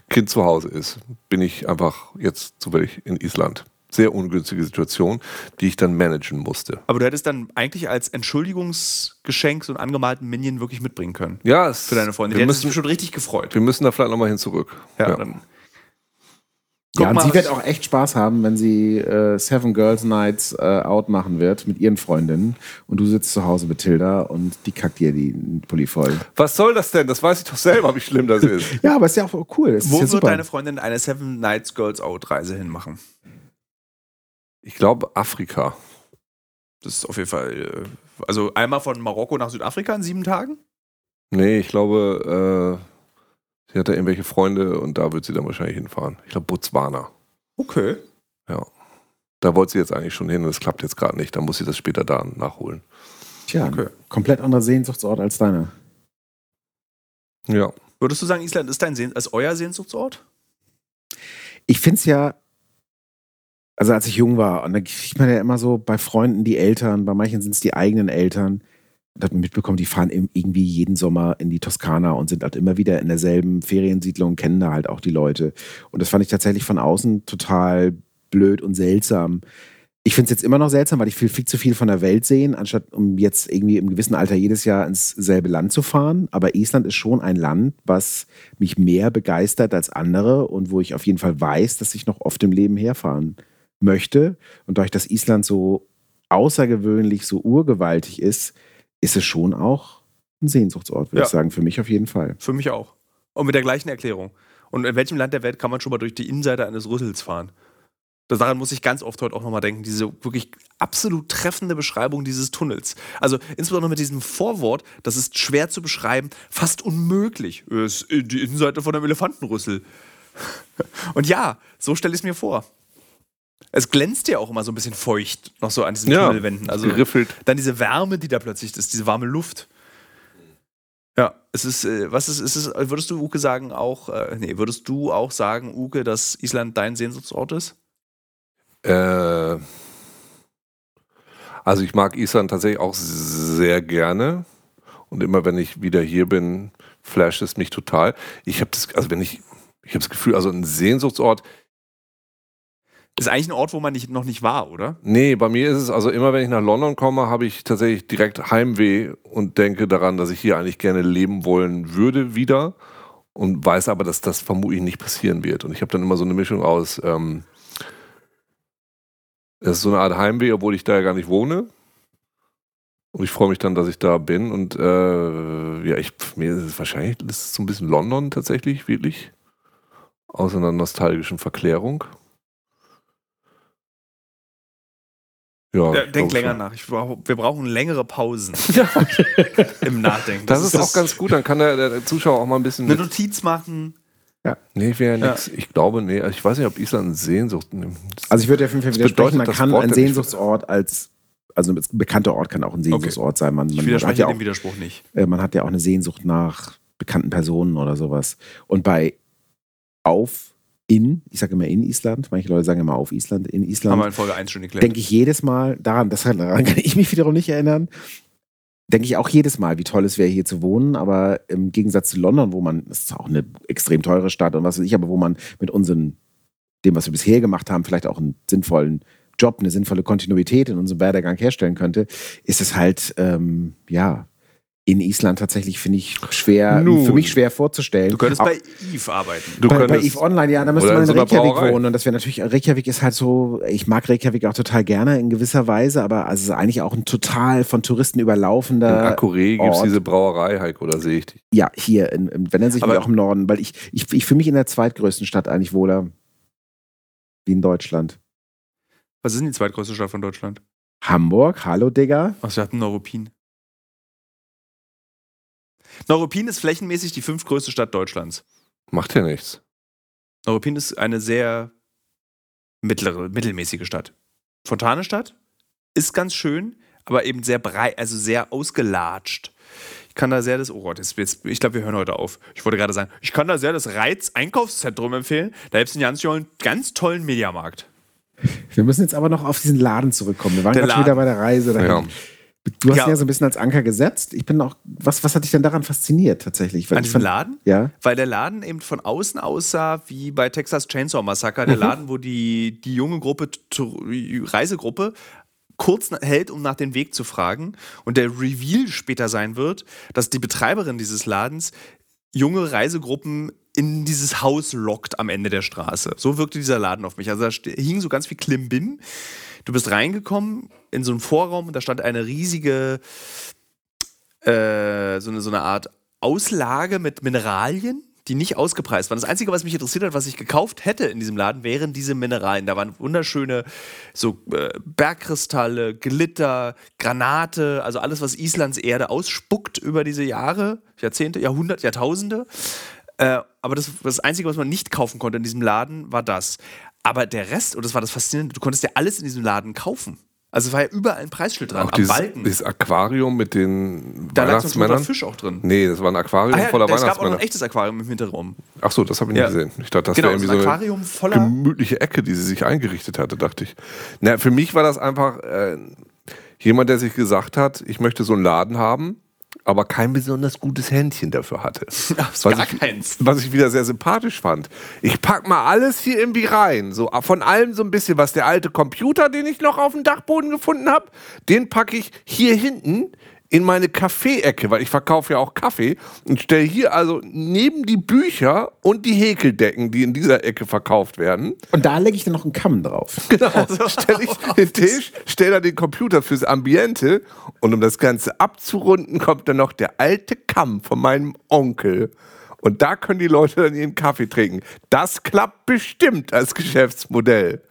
Speaker 2: Kind zu Hause ist, bin ich einfach jetzt zufällig in Island. Sehr ungünstige Situation, die ich dann managen musste.
Speaker 1: Aber du hättest dann eigentlich als Entschuldigungsgeschenk so einen angemalten Minion wirklich mitbringen können.
Speaker 2: Ja, es,
Speaker 1: Für deine Freundin.
Speaker 2: Wir
Speaker 1: Die sich
Speaker 2: müssen,
Speaker 1: bestimmt richtig gefreut.
Speaker 2: wir müssen da vielleicht nochmal hin zurück.
Speaker 1: Ja,
Speaker 2: Ja.
Speaker 1: Dann,
Speaker 3: Ja,
Speaker 1: Guck
Speaker 3: und
Speaker 1: mal,
Speaker 3: sie wird auch echt Spaß haben, wenn sie äh, Seven Girls Nights äh, out machen wird mit ihren Freundinnen und du sitzt zu Hause mit Tilda und die kackt dir die Pulli voll.
Speaker 2: Was soll das denn? Das weiß ich doch selber, wie schlimm das ist.
Speaker 3: Ja, aber ist ja auch cool. Das
Speaker 1: Wo
Speaker 3: ja
Speaker 1: wird deine Freundin eine Seven Nights Girls Out Reise hinmachen?
Speaker 2: Ich glaube, Afrika.
Speaker 1: Das ist auf jeden Fall. äh, Also einmal von Marokko nach Südafrika in sieben Tagen?
Speaker 2: Nee, ich glaube, äh, sie hat da irgendwelche Freunde und da wird sie dann wahrscheinlich hinfahren. Ich glaube, Botswana.
Speaker 1: Okay.
Speaker 2: Ja. Da wollte sie jetzt eigentlich schon hin und es klappt jetzt gerade nicht. Da muss sie das später da nachholen.
Speaker 3: Tja,
Speaker 1: Okay.
Speaker 3: komplett anderer Sehnsuchtsort als deiner.
Speaker 2: Ja.
Speaker 1: Würdest du sagen, Island ist dein Sehn ist euer Sehnsuchtsort?
Speaker 3: Ich finde es ja, also als ich jung war, und da kriegt man ja immer so bei Freunden die Eltern, bei manchen sind es die eigenen Eltern. Mitbekommen, die fahren irgendwie jeden Sommer in die Toskana und sind halt immer wieder in derselben Feriensiedlung, kennen da halt auch die Leute. Und das fand ich tatsächlich von außen total blöd und seltsam. Ich finde es jetzt immer noch seltsam, weil ich will viel zu viel von der Welt sehen, anstatt um jetzt irgendwie im gewissen Alter jedes Jahr ins selbe Land zu fahren. Aber Island ist schon ein Land, was mich mehr begeistert als andere und wo ich auf jeden Fall weiß, dass ich noch oft im Leben herfahren möchte. Und dadurch, dass Island so außergewöhnlich, so urgewaltig ist, ist es schon auch ein Sehnsuchtsort, würde
Speaker 1: Ja.
Speaker 3: ich sagen. Für mich auf jeden Fall.
Speaker 1: Für mich auch. Und mit der gleichen Erklärung. Und in welchem Land der Welt kann man schon mal durch die Innenseite eines Rüssels fahren? Daran muss ich ganz oft heute auch nochmal denken, diese wirklich absolut treffende Beschreibung dieses Tunnels. Also insbesondere mit diesem Vorwort, das ist schwer zu beschreiben, fast unmöglich. Ist die Innenseite von einem Elefantenrüssel. <laughs> Und ja, so stelle ich es mir vor. Es glänzt ja auch immer so ein bisschen feucht, noch so an diesen
Speaker 2: Ja,
Speaker 1: Tunnelwänden. Also
Speaker 2: Geriffelt.
Speaker 1: dann diese Wärme, die da plötzlich ist, diese warme Luft. Ja, es ist, äh, was ist, ist es, würdest du, Uke, sagen auch, äh, nee, würdest du auch sagen, Uke, dass Island dein Sehnsuchtsort ist?
Speaker 2: Äh, also ich mag Island tatsächlich auch sehr gerne. Und immer wenn ich wieder hier bin, flasht es mich total. Ich habe das, also wenn ich, ich habe das Gefühl, also ein Sehnsuchtsort,
Speaker 1: Ist eigentlich ein Ort, wo man nicht, noch nicht war, oder?
Speaker 2: Nee, bei mir ist es, also immer wenn ich nach London komme, habe ich tatsächlich direkt Heimweh und denke daran, dass ich hier eigentlich gerne leben wollen würde wieder. und weiß aber, dass das vermutlich nicht passieren wird. Und ich habe dann immer so eine Mischung aus, ähm, es ist so eine Art Heimweh, obwohl ich da ja gar nicht wohne. Und ich freue mich dann, dass ich da bin. Und äh, ja, ich, mir ist es wahrscheinlich ist es so ein bisschen London tatsächlich, wirklich. Aus einer nostalgischen Verklärung. Ja,
Speaker 1: Ja,
Speaker 2: ich
Speaker 1: denk länger
Speaker 2: schon.
Speaker 1: nach. Ich brauch, wir brauchen längere Pausen <laughs>
Speaker 2: Ja,
Speaker 1: im Nachdenken.
Speaker 2: das, ist auch ganz gut, dann kann der, der Zuschauer auch mal ein bisschen.
Speaker 1: Eine
Speaker 2: Mit,
Speaker 1: Notiz machen.
Speaker 2: nee, wäre
Speaker 1: Ja.
Speaker 2: nix. Ich glaube, nee, ich weiß nicht, ob Island Sehnsucht nimmt.
Speaker 3: Also ich würde auf jeden Fall
Speaker 2: Das
Speaker 3: widersprechen, man
Speaker 2: das
Speaker 3: kann
Speaker 2: Wort
Speaker 3: ein
Speaker 2: ja.
Speaker 3: Sehnsuchtsort als, also ein bekannter Ort kann auch ein Sehnsuchtsort sein. Man,
Speaker 1: Ich
Speaker 3: man, hat
Speaker 1: widerspreche
Speaker 3: ja auch,
Speaker 1: dem Widerspruch nicht.
Speaker 3: äh, man hat ja auch eine Sehnsucht nach bekannten Personen oder sowas. Und bei auf in, ich sage immer in Island, manche Leute sagen immer auf Island, in
Speaker 1: Haben wir
Speaker 3: Island,
Speaker 1: in Folge 1 schon geklärt.
Speaker 3: denke ich jedes Mal daran, das, daran kann ich mich wiederum nicht erinnern, denke ich auch jedes Mal, wie toll es wäre, hier zu wohnen. Aber im Gegensatz zu London, wo man, das ist auch eine extrem teure Stadt und was weiß ich, aber wo man mit unseren, dem, was wir bisher gemacht haben, vielleicht auch einen sinnvollen Job, eine sinnvolle Kontinuität in unserem Werdegang herstellen könnte, ist es halt, ähm, ja, in Island tatsächlich, finde ich, schwer,
Speaker 2: Nun.
Speaker 3: für mich schwer vorzustellen.
Speaker 1: du könntest
Speaker 3: Auch-
Speaker 1: bei Eve arbeiten.
Speaker 2: Du
Speaker 3: bei, bei
Speaker 2: könntest-
Speaker 3: Eve Online, ja, da müsste man
Speaker 2: in
Speaker 3: in
Speaker 2: so
Speaker 3: Reykjavik
Speaker 2: Brauerei.
Speaker 3: wohnen. Und das wäre natürlich, Reykjavik ist halt so, ich mag Reykjavik auch total gerne in gewisser Weise, aber also es ist eigentlich auch ein total von Touristen
Speaker 2: In
Speaker 3: überlaufender.
Speaker 2: Akure gibt es diese Brauerei, Heiko, oder sehe ich dich?
Speaker 3: Ja, hier, in, in, wenn er sich
Speaker 1: Aber-
Speaker 3: auch im Norden, weil ich, ich, ich fühle mich in der zweitgrößten Stadt eigentlich wohler wie in Deutschland.
Speaker 1: Was ist denn die zweitgrößte Stadt von Deutschland?
Speaker 3: Hamburg, hallo Digga.
Speaker 1: Ach, wir hatten Neuruppin. Neuruppin ist flächenmäßig die fünftgrößte Stadt Deutschlands.
Speaker 2: Macht ja nichts.
Speaker 1: Neuruppin ist eine sehr mittlere, mittelmäßige Stadt. Fontanestadt ist ganz schön, aber eben sehr breit, also sehr ausgelatscht. Ich kann da sehr das, oh Gott, jetzt, jetzt, ich glaube, wir hören heute auf. Ich wollte gerade sagen, ich kann da sehr das Reiz-Einkaufszentrum empfehlen. Da gibt es einen ganz, tollen- ganz tollen Mediamarkt.
Speaker 3: Wir müssen jetzt aber noch auf diesen Laden zurückkommen. Wir waren gerade wieder bei der Reise dahin.
Speaker 2: Ja.
Speaker 3: Du hast
Speaker 1: Ja.
Speaker 3: ja so ein bisschen als Anker gesetzt. Ich bin auch, was, was hat dich denn daran fasziniert tatsächlich? Weil
Speaker 1: An diesem Laden?
Speaker 3: Ja.
Speaker 1: Weil der Laden eben von außen aussah wie bei Texas Chainsaw Massacre, der Laden, wo die, die junge Gruppe, Reisegruppe, kurz hält, um nach dem Weg zu fragen. Und der Reveal später sein wird, dass die Betreiberin dieses Ladens junge Reisegruppen in dieses Haus lockt am Ende der Straße. So wirkte dieser Laden auf mich. Also da hing so ganz viel Klimbim. Du bist reingekommen in so einen Vorraum und da stand eine riesige, äh, so, eine, so eine Art Auslage mit Mineralien, die nicht ausgepreist waren. Das Einzige, was mich interessiert hat, was ich gekauft hätte in diesem Laden, wären diese Mineralien. Da waren wunderschöne so äh, Bergkristalle, Glitter, Granate, also alles, was Islands Erde ausspuckt über diese Jahre, Jahrzehnte, Jahrhunderte, Jahrtausende. Äh, aber das, das Einzige, was man nicht kaufen konnte in diesem Laden, war das. Aber der Rest, und das war das Faszinierende, du konntest ja alles in diesem Laden kaufen. Also es war ja überall ein Preisschild dran,
Speaker 2: Auch
Speaker 1: am
Speaker 2: dieses,
Speaker 1: Balken.
Speaker 2: dieses Aquarium mit den
Speaker 1: da lag so ein toter
Speaker 2: Weihnachtsmännern.
Speaker 1: Fisch auch drin.
Speaker 2: Nee, das war ein Aquarium
Speaker 1: Ah ja,
Speaker 2: voller
Speaker 1: es gab auch noch ein
Speaker 2: Weihnachtsmänner.
Speaker 1: echtes Aquarium im Hinterraum.
Speaker 2: Ach so, das habe ich nicht
Speaker 1: Ja.
Speaker 2: gesehen. Ich dachte, das
Speaker 1: genau,
Speaker 2: wäre irgendwie
Speaker 1: ein
Speaker 2: so eine
Speaker 1: Aquarium
Speaker 2: gemütliche Ecke, die sie sich eingerichtet hatte, dachte ich. Na, für mich war das einfach äh, jemand, der sich gesagt hat, ich möchte so einen Laden haben, aber kein besonders gutes Händchen dafür hatte. <laughs> Was
Speaker 1: gar
Speaker 2: ich-
Speaker 1: keins.
Speaker 2: Was ich wieder sehr sympathisch fand. Ich pack mal alles hier irgendwie rein. So von allem so ein bisschen was. Der alte Computer, den ich noch auf dem Dachboden gefunden habe, den packe ich hier hinten in meine Kaffee-Ecke, weil ich verkaufe ja auch Kaffee und stelle hier also neben die Bücher und die Häkeldecken, die in dieser Ecke verkauft werden,
Speaker 3: Und da lege ich dann noch einen Kamm drauf. <laughs>
Speaker 2: Genau, stelle ich den Tisch, stelle da den Computer fürs Ambiente und um das Ganze abzurunden, kommt dann noch der alte Kamm von meinem Onkel. Und da können die Leute dann ihren Kaffee trinken. Das klappt bestimmt als Geschäftsmodell.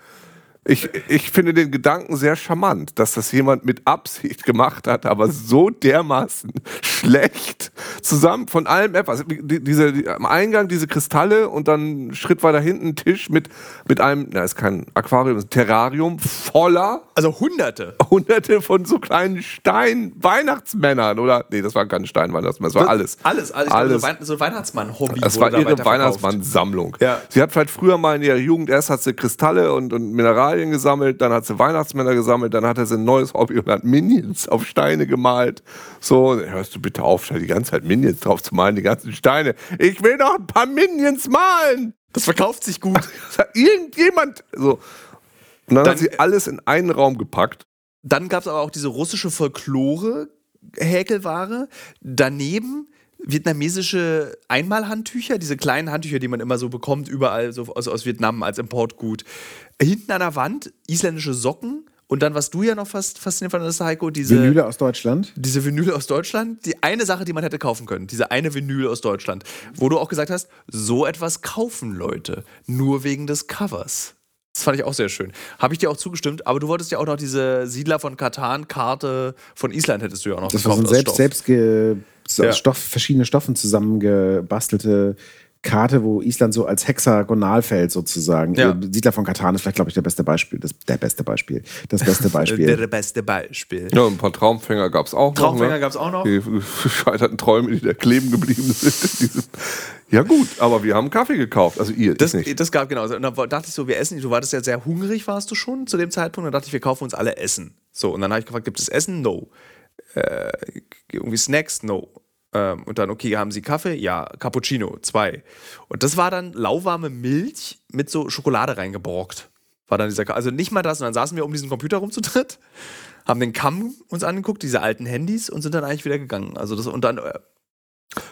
Speaker 2: Ich, ich finde den Gedanken sehr charmant, dass das jemand mit Absicht gemacht hat, aber so dermaßen schlecht zusammen von allem etwas. Die, diese, die, am Eingang diese Kristalle und dann Schritt weiter hinten ein Tisch mit, mit einem, na, ist kein Aquarium, ist ein Terrarium voller
Speaker 1: Also hunderte.
Speaker 2: hunderte von so kleinen Stein-Weihnachtsmännern oder, nee, das waren keine Stein-Weihnachtsmänner, das war alles.
Speaker 1: Alles, alles.
Speaker 2: Alles.
Speaker 1: So, Wein so Weihnachtsmann-Hobby.
Speaker 2: Das war ihre. Weihnachtsmann-Sammlung.
Speaker 1: Ja.
Speaker 2: Sie hat vielleicht früher mal in ihrer Jugend, erst hat sie Kristalle und, und Mineralien gesammelt, dann hat sie Weihnachtsmänner gesammelt, dann hatte sie ein neues Hobby und hat Minions auf Steine gemalt. So, hörst du bitte auf, die ganze Zeit Minions drauf zu malen, die ganzen Steine. Ich will noch ein paar Minions malen!
Speaker 1: Das verkauft sich gut. <laughs>
Speaker 2: Hat irgendjemand, so. Und dann,
Speaker 1: Dann-
Speaker 2: hat sie alles in einen Raum gepackt.
Speaker 1: Dann gab es aber auch diese russische Folklore-Häkelware. Daneben vietnamesische Einmalhandtücher, diese kleinen Handtücher, die man immer so bekommt, überall so aus, aus Vietnam als Importgut. Hinten an der Wand isländische Socken und dann, was du ja noch fast faszinierend fandest, Heiko, diese
Speaker 3: Vinyle aus Deutschland.
Speaker 1: diese Vinyl aus Deutschland, die eine Sache, die man hätte kaufen können, diese eine Vinyl aus Deutschland, wo du auch gesagt hast, so etwas kaufen Leute, nur wegen des Covers. Das fand ich auch sehr schön. Habe ich dir auch zugestimmt, aber du wolltest ja auch noch diese Siedler von Katan Karte von Island hättest du ja auch noch
Speaker 3: Das war so ein selbst, selbst ge, so
Speaker 1: Ja.
Speaker 3: aus Stoff, verschiedene Stoffen zusammengebastelte Karte, wo Island so als Hexagonalfeld sozusagen.
Speaker 1: Ja.
Speaker 3: Siedler von Katan ist vielleicht, glaube ich, der beste Beispiel. Das, der beste Beispiel. Das beste <laughs> Beispiel.
Speaker 1: Der beste Beispiel.
Speaker 2: Ja, ein paar Traumfänger gab es auch
Speaker 1: Traumfänger
Speaker 2: noch. Ne?
Speaker 1: gab es auch noch.
Speaker 2: Die <laughs> gescheiterten Träume, die da kleben geblieben <laughs> sind. Ja gut, aber wir haben Kaffee gekauft. Also ihr,
Speaker 1: Das,
Speaker 2: ich nicht.
Speaker 1: das gab genau. Und dann dachte ich so, wir essen. Du warst ja sehr hungrig, warst du schon zu dem Zeitpunkt. Dann dachte ich, wir kaufen uns alle Essen. So, und dann habe ich gefragt, gibt es Essen? No. Äh, irgendwie Snacks? No. Ähm, und dann, okay, haben Sie Kaffee? Ja. Cappuccino? Zwei. Und das war dann lauwarme Milch mit so Schokolade reingebrockt. War dann dieser, Ka- also nicht mal das. Und dann saßen wir um diesen Computer rum zu dritt, haben den Kamm uns angeguckt, diese alten Handys und sind dann eigentlich wieder gegangen. Also das, und dann, äh,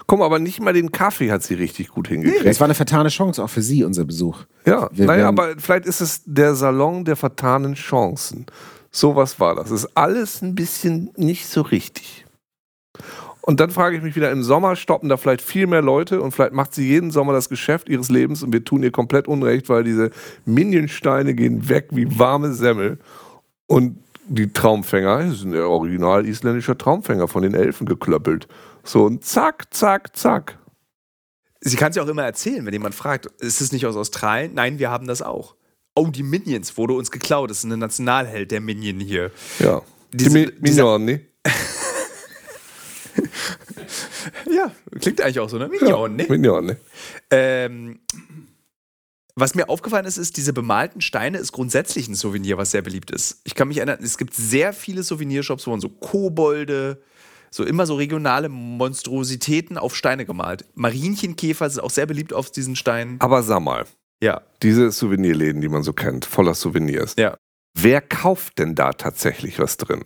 Speaker 2: Komm, aber nicht mal den Kaffee hat sie richtig gut hingekriegt.
Speaker 3: Es war eine vertane Chance auch für Sie, unser Besuch.
Speaker 2: Ja,
Speaker 3: Wir
Speaker 2: naja, aber vielleicht ist es der Salon der vertanen Chancen. Sowas war das. Ist alles ein bisschen nicht so richtig. Und dann frage ich mich wieder, im Sommer stoppen da vielleicht viel mehr Leute und vielleicht macht sie jeden Sommer das Geschäft ihres Lebens und wir tun ihr komplett Unrecht, weil diese Minionsteine gehen weg wie warme Semmel. Und die Traumfänger, das sind der original isländischer Traumfänger von den Elfen geklöppelt. So und zack, zack, zack.
Speaker 1: Sie kann es ja auch immer erzählen, wenn jemand fragt, ist es nicht aus Australien? Nein, wir haben das auch. Oh, die Minions wurde uns geklaut. Das ist ein Nationalheld, der Minion hier.
Speaker 2: Ja.
Speaker 1: Diese-
Speaker 2: die Mi- Mignon, ne? <laughs>
Speaker 1: Ja, klingt eigentlich auch so, ne? Minion, ne?
Speaker 2: Mignon, ne?
Speaker 1: Ähm, was mir aufgefallen ist, ist, diese bemalten Steine ist grundsätzlich ein Souvenir, was sehr beliebt ist. Ich kann mich erinnern, es gibt sehr viele Souvenirshops, wo man so Kobolde, so immer so regionale Monstrositäten auf Steine gemalt. Marienchenkäfer sind auch sehr beliebt auf diesen Steinen.
Speaker 2: Aber sag mal,
Speaker 1: Ja,
Speaker 2: diese Souvenirläden, die man so kennt, voller Souvenirs.
Speaker 1: Ja.
Speaker 2: Wer kauft denn da tatsächlich was drin?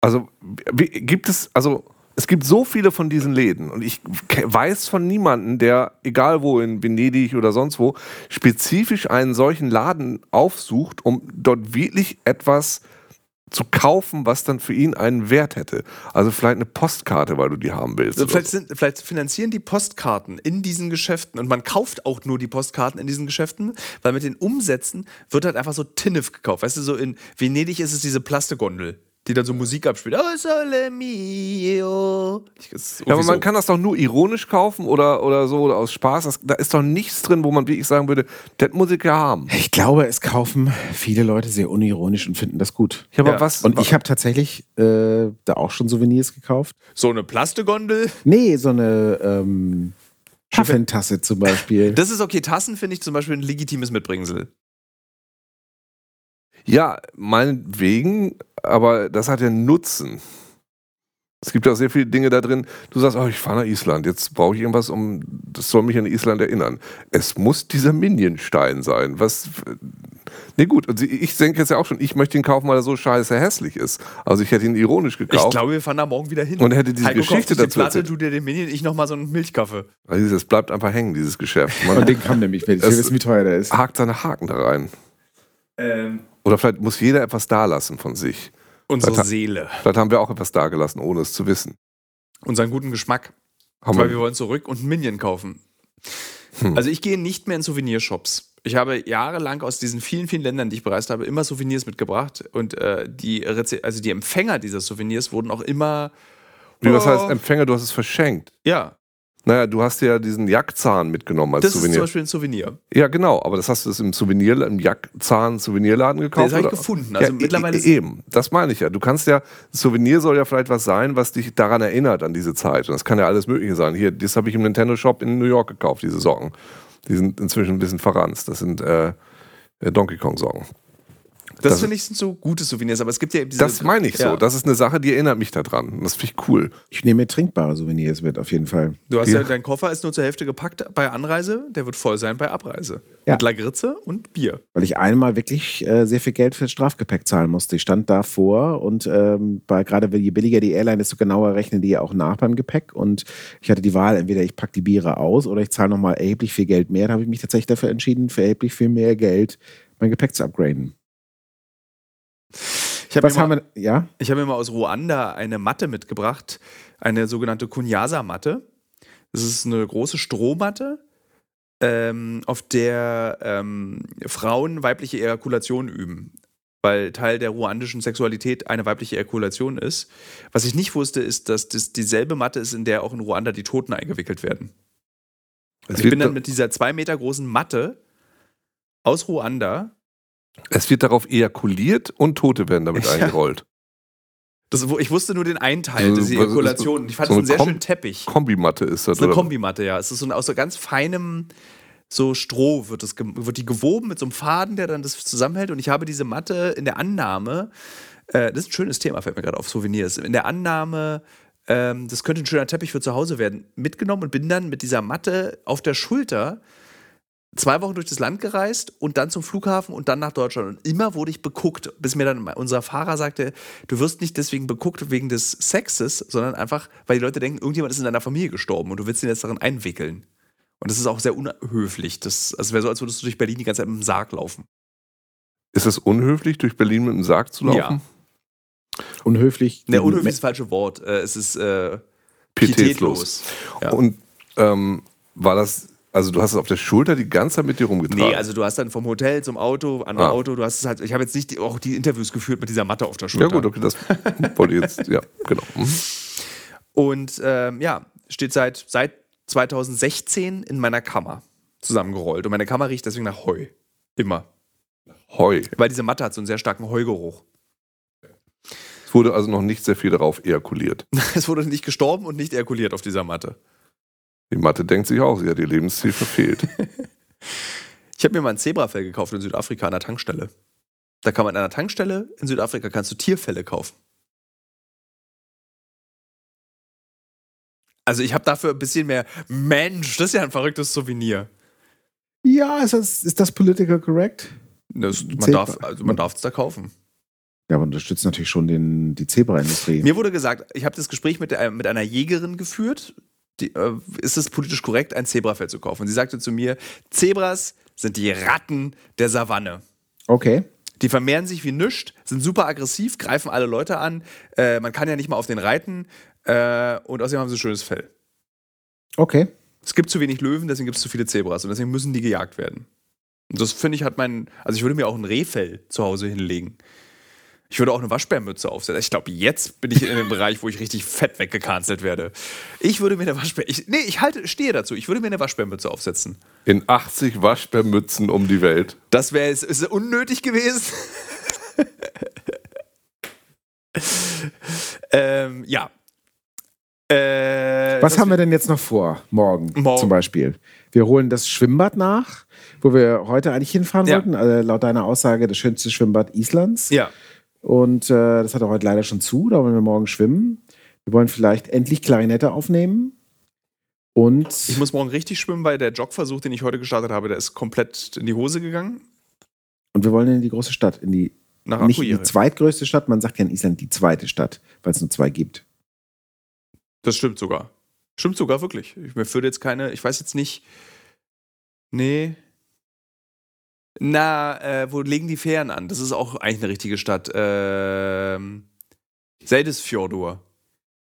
Speaker 2: Also wie, gibt es, also es gibt so viele von diesen Läden und ich weiß von niemandem, der, egal wo, in Venedig oder sonst wo, spezifisch einen solchen Laden aufsucht, um dort wirklich etwas zu kaufen, was dann für ihn einen Wert hätte. Also vielleicht eine Postkarte, weil du die haben willst.
Speaker 1: Also vielleicht, sind, vielleicht finanzieren die Postkarten in diesen Geschäften und man kauft auch nur die Postkarten in diesen Geschäften, weil mit den Umsätzen wird halt einfach so Tinnef gekauft. Weißt du, so in Venedig ist es diese Plastikgondel, die dann so Musik abspielt. Oh, sole mio.
Speaker 2: Ja, aber man
Speaker 1: so.
Speaker 2: kann das doch nur ironisch kaufen oder, oder so oder aus Spaß. Das, da ist doch nichts drin, wo man wirklich sagen würde, das muss ich ja haben.
Speaker 3: Ich glaube, es kaufen viele Leute sehr unironisch und finden das gut.
Speaker 2: Ja, aber
Speaker 1: Ja.
Speaker 2: was?
Speaker 3: Und ich habe tatsächlich äh, da auch schon Souvenirs gekauft.
Speaker 1: so eine Plastikgondel.
Speaker 3: Nee, so eine ähm, Schiffentasse zum Beispiel.
Speaker 1: Das ist okay. Tassen finde ich zum Beispiel ein legitimes Mitbringsel.
Speaker 2: Ja, meinetwegen, aber das hat ja einen Nutzen. Es gibt ja auch sehr viele Dinge da drin. Du sagst, oh, ich fahre nach Island, jetzt brauche ich irgendwas, um das soll mich an Island erinnern. Es muss dieser Minionstein sein. Was. Nee, gut, und ich denke jetzt ja auch schon, ich möchte ihn kaufen, weil er so scheiße hässlich ist. Also ich hätte ihn ironisch
Speaker 1: Ich
Speaker 2: gekauft.
Speaker 1: glaube, wir fahren da morgen wieder hin.
Speaker 2: Und hätte diese
Speaker 1: Heiko
Speaker 2: Geschichte
Speaker 1: sich die
Speaker 2: dazu
Speaker 1: Platte,
Speaker 2: erzählt.
Speaker 1: du dir den Minion, ich nochmal so einen Milchkaffee.
Speaker 2: Also das bleibt einfach hängen, dieses Geschäft. Man
Speaker 3: Und den kann nämlich, wenn ich wissen, wie teuer der ist.
Speaker 2: hakt seine Haken da rein.
Speaker 1: Ähm,
Speaker 2: Oder vielleicht muss jeder etwas dalassen von sich.
Speaker 1: unsere
Speaker 2: Vielleicht-
Speaker 1: Seele.
Speaker 2: Vielleicht haben wir auch etwas dagelassen, ohne es zu wissen.
Speaker 1: Unseren guten Geschmack.
Speaker 2: Haben
Speaker 1: Weil wir wollen zurück und einen Minion kaufen.
Speaker 2: Hm.
Speaker 1: Also ich gehe nicht mehr in Souvenirshops. Ich habe jahrelang aus diesen vielen, vielen Ländern, die ich bereist habe, immer Souvenirs mitgebracht. Und äh, die, Reze also die Empfänger dieser Souvenirs wurden auch immer.
Speaker 2: wie was
Speaker 1: Oh.
Speaker 2: heißt Empfänger, du hast es verschenkt.
Speaker 1: Ja,
Speaker 2: Naja, du hast ja diesen Jackzahn mitgenommen als
Speaker 1: das ist zum
Speaker 2: Souvenir.
Speaker 1: Beispiel ein Souvenir.
Speaker 2: Ja, genau, aber das hast du es im Souvenir, im Jackzahn-Souvenirladen gekauft?
Speaker 1: das habe ich
Speaker 2: oder?
Speaker 1: gefunden. Also
Speaker 2: ja,
Speaker 1: mittlerweile.
Speaker 2: e- eben, das meine ich ja. Du kannst ja, Souvenir soll ja vielleicht was sein, was dich daran erinnert, an diese Zeit. Und das kann ja alles Mögliche sein. Hier, das habe ich im Nintendo Shop in New York gekauft, diese Socken. Die sind inzwischen ein bisschen verranzt. Das sind äh, äh, Donkey Kong Socken.
Speaker 1: Das,
Speaker 2: Das-
Speaker 1: finde ich sind so gute Souvenirs, aber es gibt ja eben diese.
Speaker 2: Das meine ich
Speaker 1: ja.
Speaker 2: so. Das ist eine Sache, die erinnert mich daran. Das finde ich cool.
Speaker 3: Ich nehme mir trinkbare Souvenirs mit, auf jeden Fall.
Speaker 1: Du hast ja.
Speaker 2: Ja.
Speaker 1: dein Koffer ist nur zur Hälfte gepackt bei Anreise, der wird voll sein bei Abreise.
Speaker 3: Ja.
Speaker 1: Mit Lagritze und Bier.
Speaker 3: Weil ich einmal wirklich äh, sehr viel Geld für Strafgepäck zahlen musste. Ich stand davor und ähm, bei, gerade je billiger die Airline, desto genauer rechnen die ja auch nach beim Gepäck. Und ich hatte die Wahl, entweder ich packe die Biere aus oder ich zahle nochmal erheblich viel Geld mehr. Da habe ich mich tatsächlich dafür entschieden, für erheblich viel mehr Geld mein Gepäck zu upgraden.
Speaker 1: Ich habe
Speaker 3: wir? Ja?
Speaker 1: ich hab mal aus Ruanda eine Matte mitgebracht, eine sogenannte Kunyasa-Matte. Das ist eine große Strohmatte, ähm, auf der ähm, Frauen weibliche Ejakulation üben. Weil Teil der ruandischen Sexualität eine weibliche Ejakulation ist. Was ich nicht wusste, ist, dass das dieselbe Matte ist, in der auch in Ruanda die Toten eingewickelt werden.
Speaker 2: Es
Speaker 1: ich bin dann mit dieser zwei Meter großen Matte aus Ruanda.
Speaker 2: Es wird darauf ejakuliert und Tote werden damit
Speaker 1: Ja.
Speaker 2: eingerollt.
Speaker 1: Das, ich wusste nur den einen Teil,
Speaker 2: Also,
Speaker 1: diese
Speaker 2: das?
Speaker 1: Ejakulation. Ich fand
Speaker 2: So
Speaker 1: das einen
Speaker 2: eine
Speaker 1: sehr schönen Teppich.
Speaker 2: Kombimatte ist das.
Speaker 1: Ist eine
Speaker 2: oder?
Speaker 1: Kombimatte, ja. Es ist so ein, aus so ganz feinem so Stroh wird, es, wird die gewoben mit so einem Faden, der dann das zusammenhält. Und ich habe diese Matte in der Annahme, äh, das ist ein schönes Thema, fällt mir gerade auf, Souvenirs. In der Annahme, ähm, das könnte ein schöner Teppich für zu Hause werden, mitgenommen und bin dann mit dieser Matte auf der Schulter zwei Wochen durch das Land gereist und dann zum Flughafen und dann nach Deutschland. Und immer wurde ich beguckt, bis mir dann unser Fahrer sagte, du wirst nicht deswegen beguckt wegen des Sexes, sondern einfach, weil die Leute denken, irgendjemand ist in deiner Familie gestorben und du willst ihn jetzt darin einwickeln. Und das ist auch sehr unhöflich. Das also wäre so, als würdest du durch Berlin die ganze Zeit mit dem Sarg laufen.
Speaker 2: Ist es unhöflich, durch Berlin mit dem Sarg zu laufen?
Speaker 3: Unhöflich.
Speaker 1: Ne, unhöflich ist das falsche Wort. Äh, es ist äh,
Speaker 2: Pietätlos.
Speaker 1: Ja.
Speaker 2: Und ähm, war das, also du hast es auf der Schulter die ganze Zeit mit dir rumgetragen?
Speaker 1: Nee, also du hast dann vom Hotel zum Auto, andere
Speaker 2: Ah.
Speaker 1: Auto, du hast es halt, ich habe jetzt nicht die, auch die Interviews geführt mit dieser Matte auf der Schulter.
Speaker 2: ja gut, okay, das <laughs> wollte ich jetzt, ja, genau. Mhm.
Speaker 1: Und ähm, ja, steht seit, seit 2016 in meiner Kammer zusammengerollt. Und meine Kammer riecht deswegen nach Heu. Immer.
Speaker 2: Heu.
Speaker 1: Weil diese Matte hat so einen sehr starken Heugeruch.
Speaker 2: Es wurde also noch nicht sehr viel darauf ejakuliert. <laughs>
Speaker 1: Es wurde nicht gestorben und nicht ejakuliert auf dieser Matte.
Speaker 2: Die Mathe denkt sich auch, sie hat ihr Lebensziel verfehlt. <laughs>
Speaker 1: Ich habe mir mal ein Zebrafell gekauft in Südafrika an der Tankstelle. Da kann man an einer Tankstelle in Südafrika kannst du Tierfälle kaufen. Also ich habe dafür ein bisschen mehr. Mensch, das ist ja ein verrücktes Souvenir.
Speaker 3: Ja, ist das, ist das political correct?
Speaker 1: Das, man
Speaker 3: Zebra-
Speaker 1: darf also man darf es da kaufen.
Speaker 3: Ja, aber unterstützt natürlich schon den, die Zebraindustrie.
Speaker 1: Mir wurde gesagt, ich habe das Gespräch mit, der, mit einer Jägerin geführt. Die, äh, ist es politisch korrekt, ein Zebrafell zu kaufen? Und sie sagte zu mir: Zebras sind die Ratten der Savanne.
Speaker 3: Okay.
Speaker 1: Die vermehren sich wie nischt, sind super aggressiv, greifen alle Leute an. Äh, man kann ja nicht mal auf den reiten. Äh, und außerdem haben sie ein schönes Fell.
Speaker 3: Okay.
Speaker 1: Es gibt zu wenig Löwen, deswegen gibt es zu viele Zebras. Und deswegen müssen die gejagt werden. Und das finde ich hat mein. Also ich würde mir auch ein Rehfell zu Hause hinlegen. Ich würde auch eine Waschbärmütze aufsetzen. Ich glaube, jetzt bin ich in einem Bereich, wo ich richtig fett weggecancelt werde. Ich würde mir eine Waschbär. Ich, nee, ich halte, stehe dazu. Ich würde mir eine Waschbärmütze aufsetzen.
Speaker 2: In 80 Waschbärmützen um die Welt.
Speaker 1: Das wäre ist, ist unnötig gewesen. <laughs> ähm, ja. Äh,
Speaker 3: Was haben wir denn jetzt noch vor? Morgen,
Speaker 1: Morgen.
Speaker 3: zum Beispiel. Wir holen das Schwimmbad nach, wo wir heute eigentlich hinfahren
Speaker 1: Ja.
Speaker 3: wollten. Also laut deiner Aussage das schönste Schwimmbad Islands.
Speaker 1: Ja.
Speaker 3: Und äh, das hat er heute leider schon zu. Da wollen wir morgen schwimmen. Wir wollen vielleicht endlich Klarinette aufnehmen. Und
Speaker 1: Ich muss morgen richtig schwimmen, weil der Jogversuch, den ich heute gestartet habe, der ist komplett in die Hose gegangen.
Speaker 3: Und wir wollen in die große Stadt, in die
Speaker 1: Nach
Speaker 3: nicht die zweitgrößte Stadt, man sagt ja in Island die zweite Stadt, weil es nur zwei gibt.
Speaker 1: Das stimmt sogar. Stimmt sogar wirklich. Ich, mir würde jetzt keine, ich weiß jetzt nicht. Nee. Na, äh, wo legen die Fähren an? Das ist auch eigentlich eine richtige Stadt. Ähm, Seldisfjordur.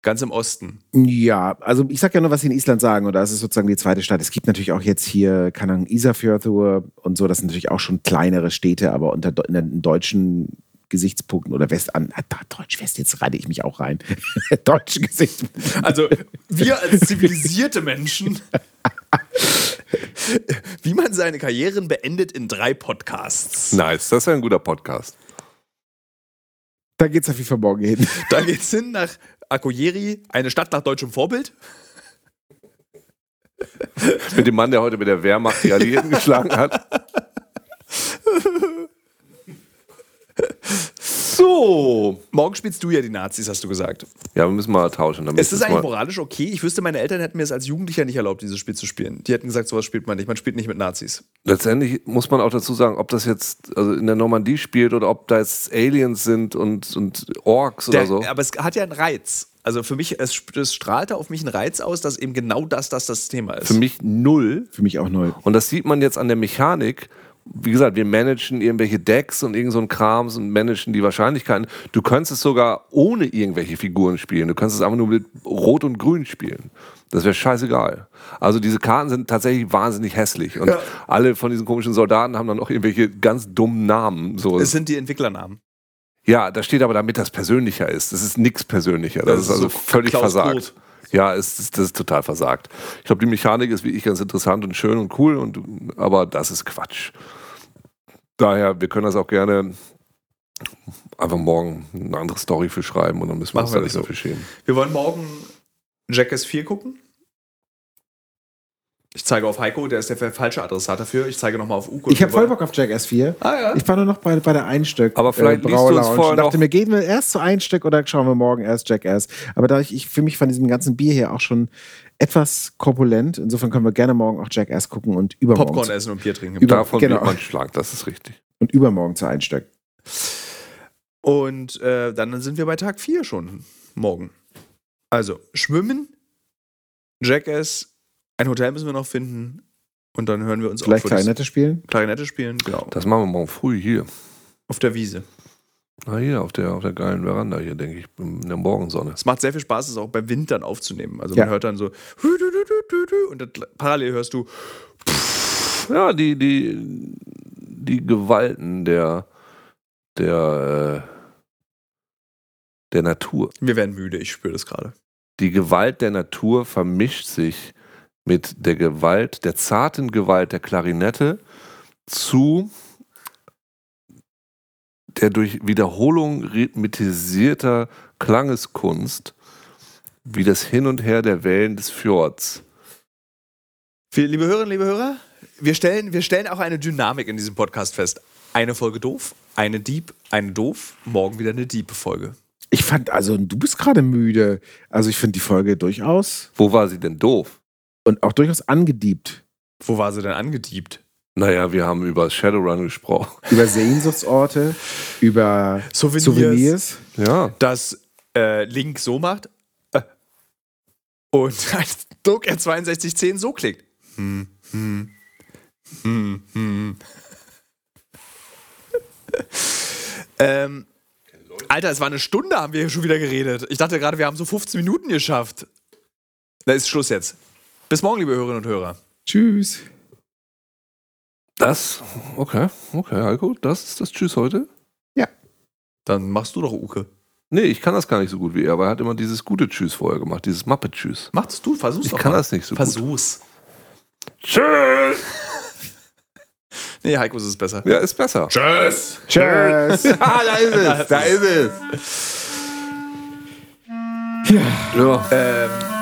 Speaker 1: Ganz im Osten.
Speaker 3: Ja, also ich sag ja nur, was sie in Island sagen, und das ist sozusagen die zweite Stadt. Es gibt natürlich auch jetzt hier, keine Ahnung, Isafjörður und so, das sind natürlich auch schon kleinere Städte, aber unter in den deutschen Gesichtspunkten oder West an, ah, da, Deutsch West, jetzt reite ich mich auch rein. <laughs> Deutschen Gesichtspunkten.
Speaker 1: Also, wir als zivilisierte Menschen. <laughs> <laughs> Wie man seine Karrieren beendet in drei Podcasts.
Speaker 2: Nice, das ist ein guter Podcast.
Speaker 3: Da geht's auf jeden Fall morgen hin. <laughs>
Speaker 1: Da geht's hin nach Akoyeri, eine Stadt nach deutschem Vorbild.
Speaker 2: Mit dem Mann, der heute mit der Wehrmacht die Alliierten geschlagen hat. <laughs>
Speaker 1: Morgen spielst du ja die Nazis, hast du gesagt.
Speaker 2: Ja, wir müssen mal tauschen. Damit
Speaker 1: Ist das eigentlich moralisch okay? Ich wüsste, meine Eltern hätten mir es als Jugendlicher nicht erlaubt, dieses Spiel zu spielen. Die hätten gesagt, sowas spielt man nicht. Man spielt nicht mit Nazis.
Speaker 2: letztendlich muss man auch dazu sagen, ob das jetzt also in der Normandie spielt oder ob da jetzt Aliens sind und, und Orks oder
Speaker 1: Der,
Speaker 2: so.
Speaker 1: Aber es hat ja einen Reiz. Also für mich, es, es strahlte auf mich einen Reiz aus, dass eben genau das, das das Thema ist.
Speaker 2: Für mich null.
Speaker 3: Für mich auch neu.
Speaker 2: Und das sieht man jetzt an der Mechanik. Wie gesagt, wir managen irgendwelche Decks und irgend so ein Krams und managen die Wahrscheinlichkeiten. Du könntest es sogar ohne irgendwelche Figuren spielen. Du könntest es einfach nur mit Rot und Grün spielen. Das wäre scheißegal. Also diese Karten sind tatsächlich wahnsinnig hässlich. Und
Speaker 1: Ja.
Speaker 2: alle von diesen komischen Soldaten haben dann auch irgendwelche ganz dummen Namen. So.
Speaker 1: es sind die Entwicklernamen.
Speaker 2: Ja, da steht aber, damit das persönlicher ist. Das ist nichts persönlicher. Das,
Speaker 1: Das
Speaker 2: ist
Speaker 1: ist
Speaker 2: also
Speaker 1: so
Speaker 2: völlig
Speaker 1: Klaus
Speaker 2: versagt.
Speaker 1: Groth.
Speaker 2: Ja, es ist, das ist total versagt. Ich glaube, die Mechanik ist wie ich ganz interessant und schön und cool, und, aber das ist Quatsch. Daher, wir können das auch gerne einfach morgen eine andere Story für schreiben und dann müssen wir
Speaker 1: Machen
Speaker 2: uns da
Speaker 1: das
Speaker 2: nicht
Speaker 1: so.
Speaker 2: dafür schämen.
Speaker 1: Wir wollen morgen Jackass 4 gucken. Ich zeige auf Heiko, der ist der falsche Adressat dafür. Ich zeige nochmal auf Uko.
Speaker 3: Ich habe voll Bock auf Jackass 4.
Speaker 1: Ah ja.
Speaker 3: Ich war nur noch bei, bei der Einstück.
Speaker 2: Aber vielleicht liest du uns vorher
Speaker 3: und dachte
Speaker 2: noch-
Speaker 3: mir, gehen wir erst zu Einstück oder schauen wir morgen erst Jackass. Aber da ich, ich fühle mich von diesem ganzen Bier hier auch schon etwas korpulent. Insofern können wir gerne morgen auch Jackass gucken und übermorgen,
Speaker 1: Popcorn essen und Bier trinken.
Speaker 3: Über-
Speaker 2: Davon
Speaker 3: genau.
Speaker 2: wird man schlank, das ist richtig.
Speaker 3: und übermorgen zu Einstück.
Speaker 1: Und äh, dann sind wir bei Tag 4 schon morgen. Also, schwimmen, Jackass, ein Hotel müssen wir noch finden und dann hören wir uns
Speaker 3: Vielleicht
Speaker 1: auf das
Speaker 3: Klarinette spielen.
Speaker 1: Klarinette spielen, genau.
Speaker 2: Das machen wir morgen früh hier.
Speaker 1: Auf der Wiese.
Speaker 2: Na hier, auf der, auf der geilen Veranda hier, denke ich, in der Morgensonne.
Speaker 1: Es macht sehr viel Spaß, es auch beim Wind dann aufzunehmen. Also
Speaker 3: Ja.
Speaker 1: man hört dann so und dann parallel hörst du
Speaker 2: Ja, die, die, die Gewalten der, der, äh, der Natur.
Speaker 1: wir werden müde, ich spüre das gerade.
Speaker 2: Die Gewalt der Natur vermischt sich mit der Gewalt, der zarten Gewalt der Klarinette zu der durch Wiederholung rhythmisierter Klangeskunst wie das Hin und Her der Wellen des Fjords.
Speaker 1: Liebe Hörerinnen, liebe Hörer, wir stellen, wir stellen auch eine Dynamik in diesem Podcast fest. Eine Folge doof, eine Dieb, eine doof, morgen wieder eine Diebe-Folge.
Speaker 3: Ich fand, also du bist gerade müde. Also ich finde die Folge durchaus
Speaker 2: Wo war sie denn doof?
Speaker 3: Und auch durchaus angediebt.
Speaker 1: Wo war sie denn angediebt?
Speaker 2: Naja, wir haben über Shadowrun gesprochen.
Speaker 3: Über Sehnsuchtsorte, über
Speaker 1: Souvenirs.
Speaker 3: Souvenirs.
Speaker 2: Ja.
Speaker 1: dass äh, Link so macht äh, und <laughs> ein Druck R6210 so klickt. Hm, hm, hm, hm. <laughs> ähm, Alter, es war eine Stunde, haben wir hier schon wieder geredet. Ich dachte gerade, wir haben so 15 Minuten geschafft. Da ist Schluss jetzt. Bis morgen, liebe Hörerinnen und Hörer.
Speaker 3: Tschüss.
Speaker 2: Das, okay, okay, Heiko, das ist das Tschüss heute.
Speaker 1: Dann machst du doch Uke.
Speaker 2: Nee, ich kann das gar nicht so gut wie er, aber er hat immer dieses gute Tschüss vorher gemacht, dieses Muppet-Tschüss.
Speaker 1: Mach's du, versuch's
Speaker 2: Ich
Speaker 1: doch
Speaker 2: kann
Speaker 1: mal.
Speaker 2: das nicht so
Speaker 1: Versuch's.
Speaker 2: gut. Tschüss! <laughs>
Speaker 1: Nee, Heiko ist es besser.
Speaker 2: Ja, ist besser.
Speaker 1: Tschüss.
Speaker 3: Tschüss. <laughs>
Speaker 2: Ah, da ist es, <laughs> da ist es. Ja.
Speaker 1: Ähm,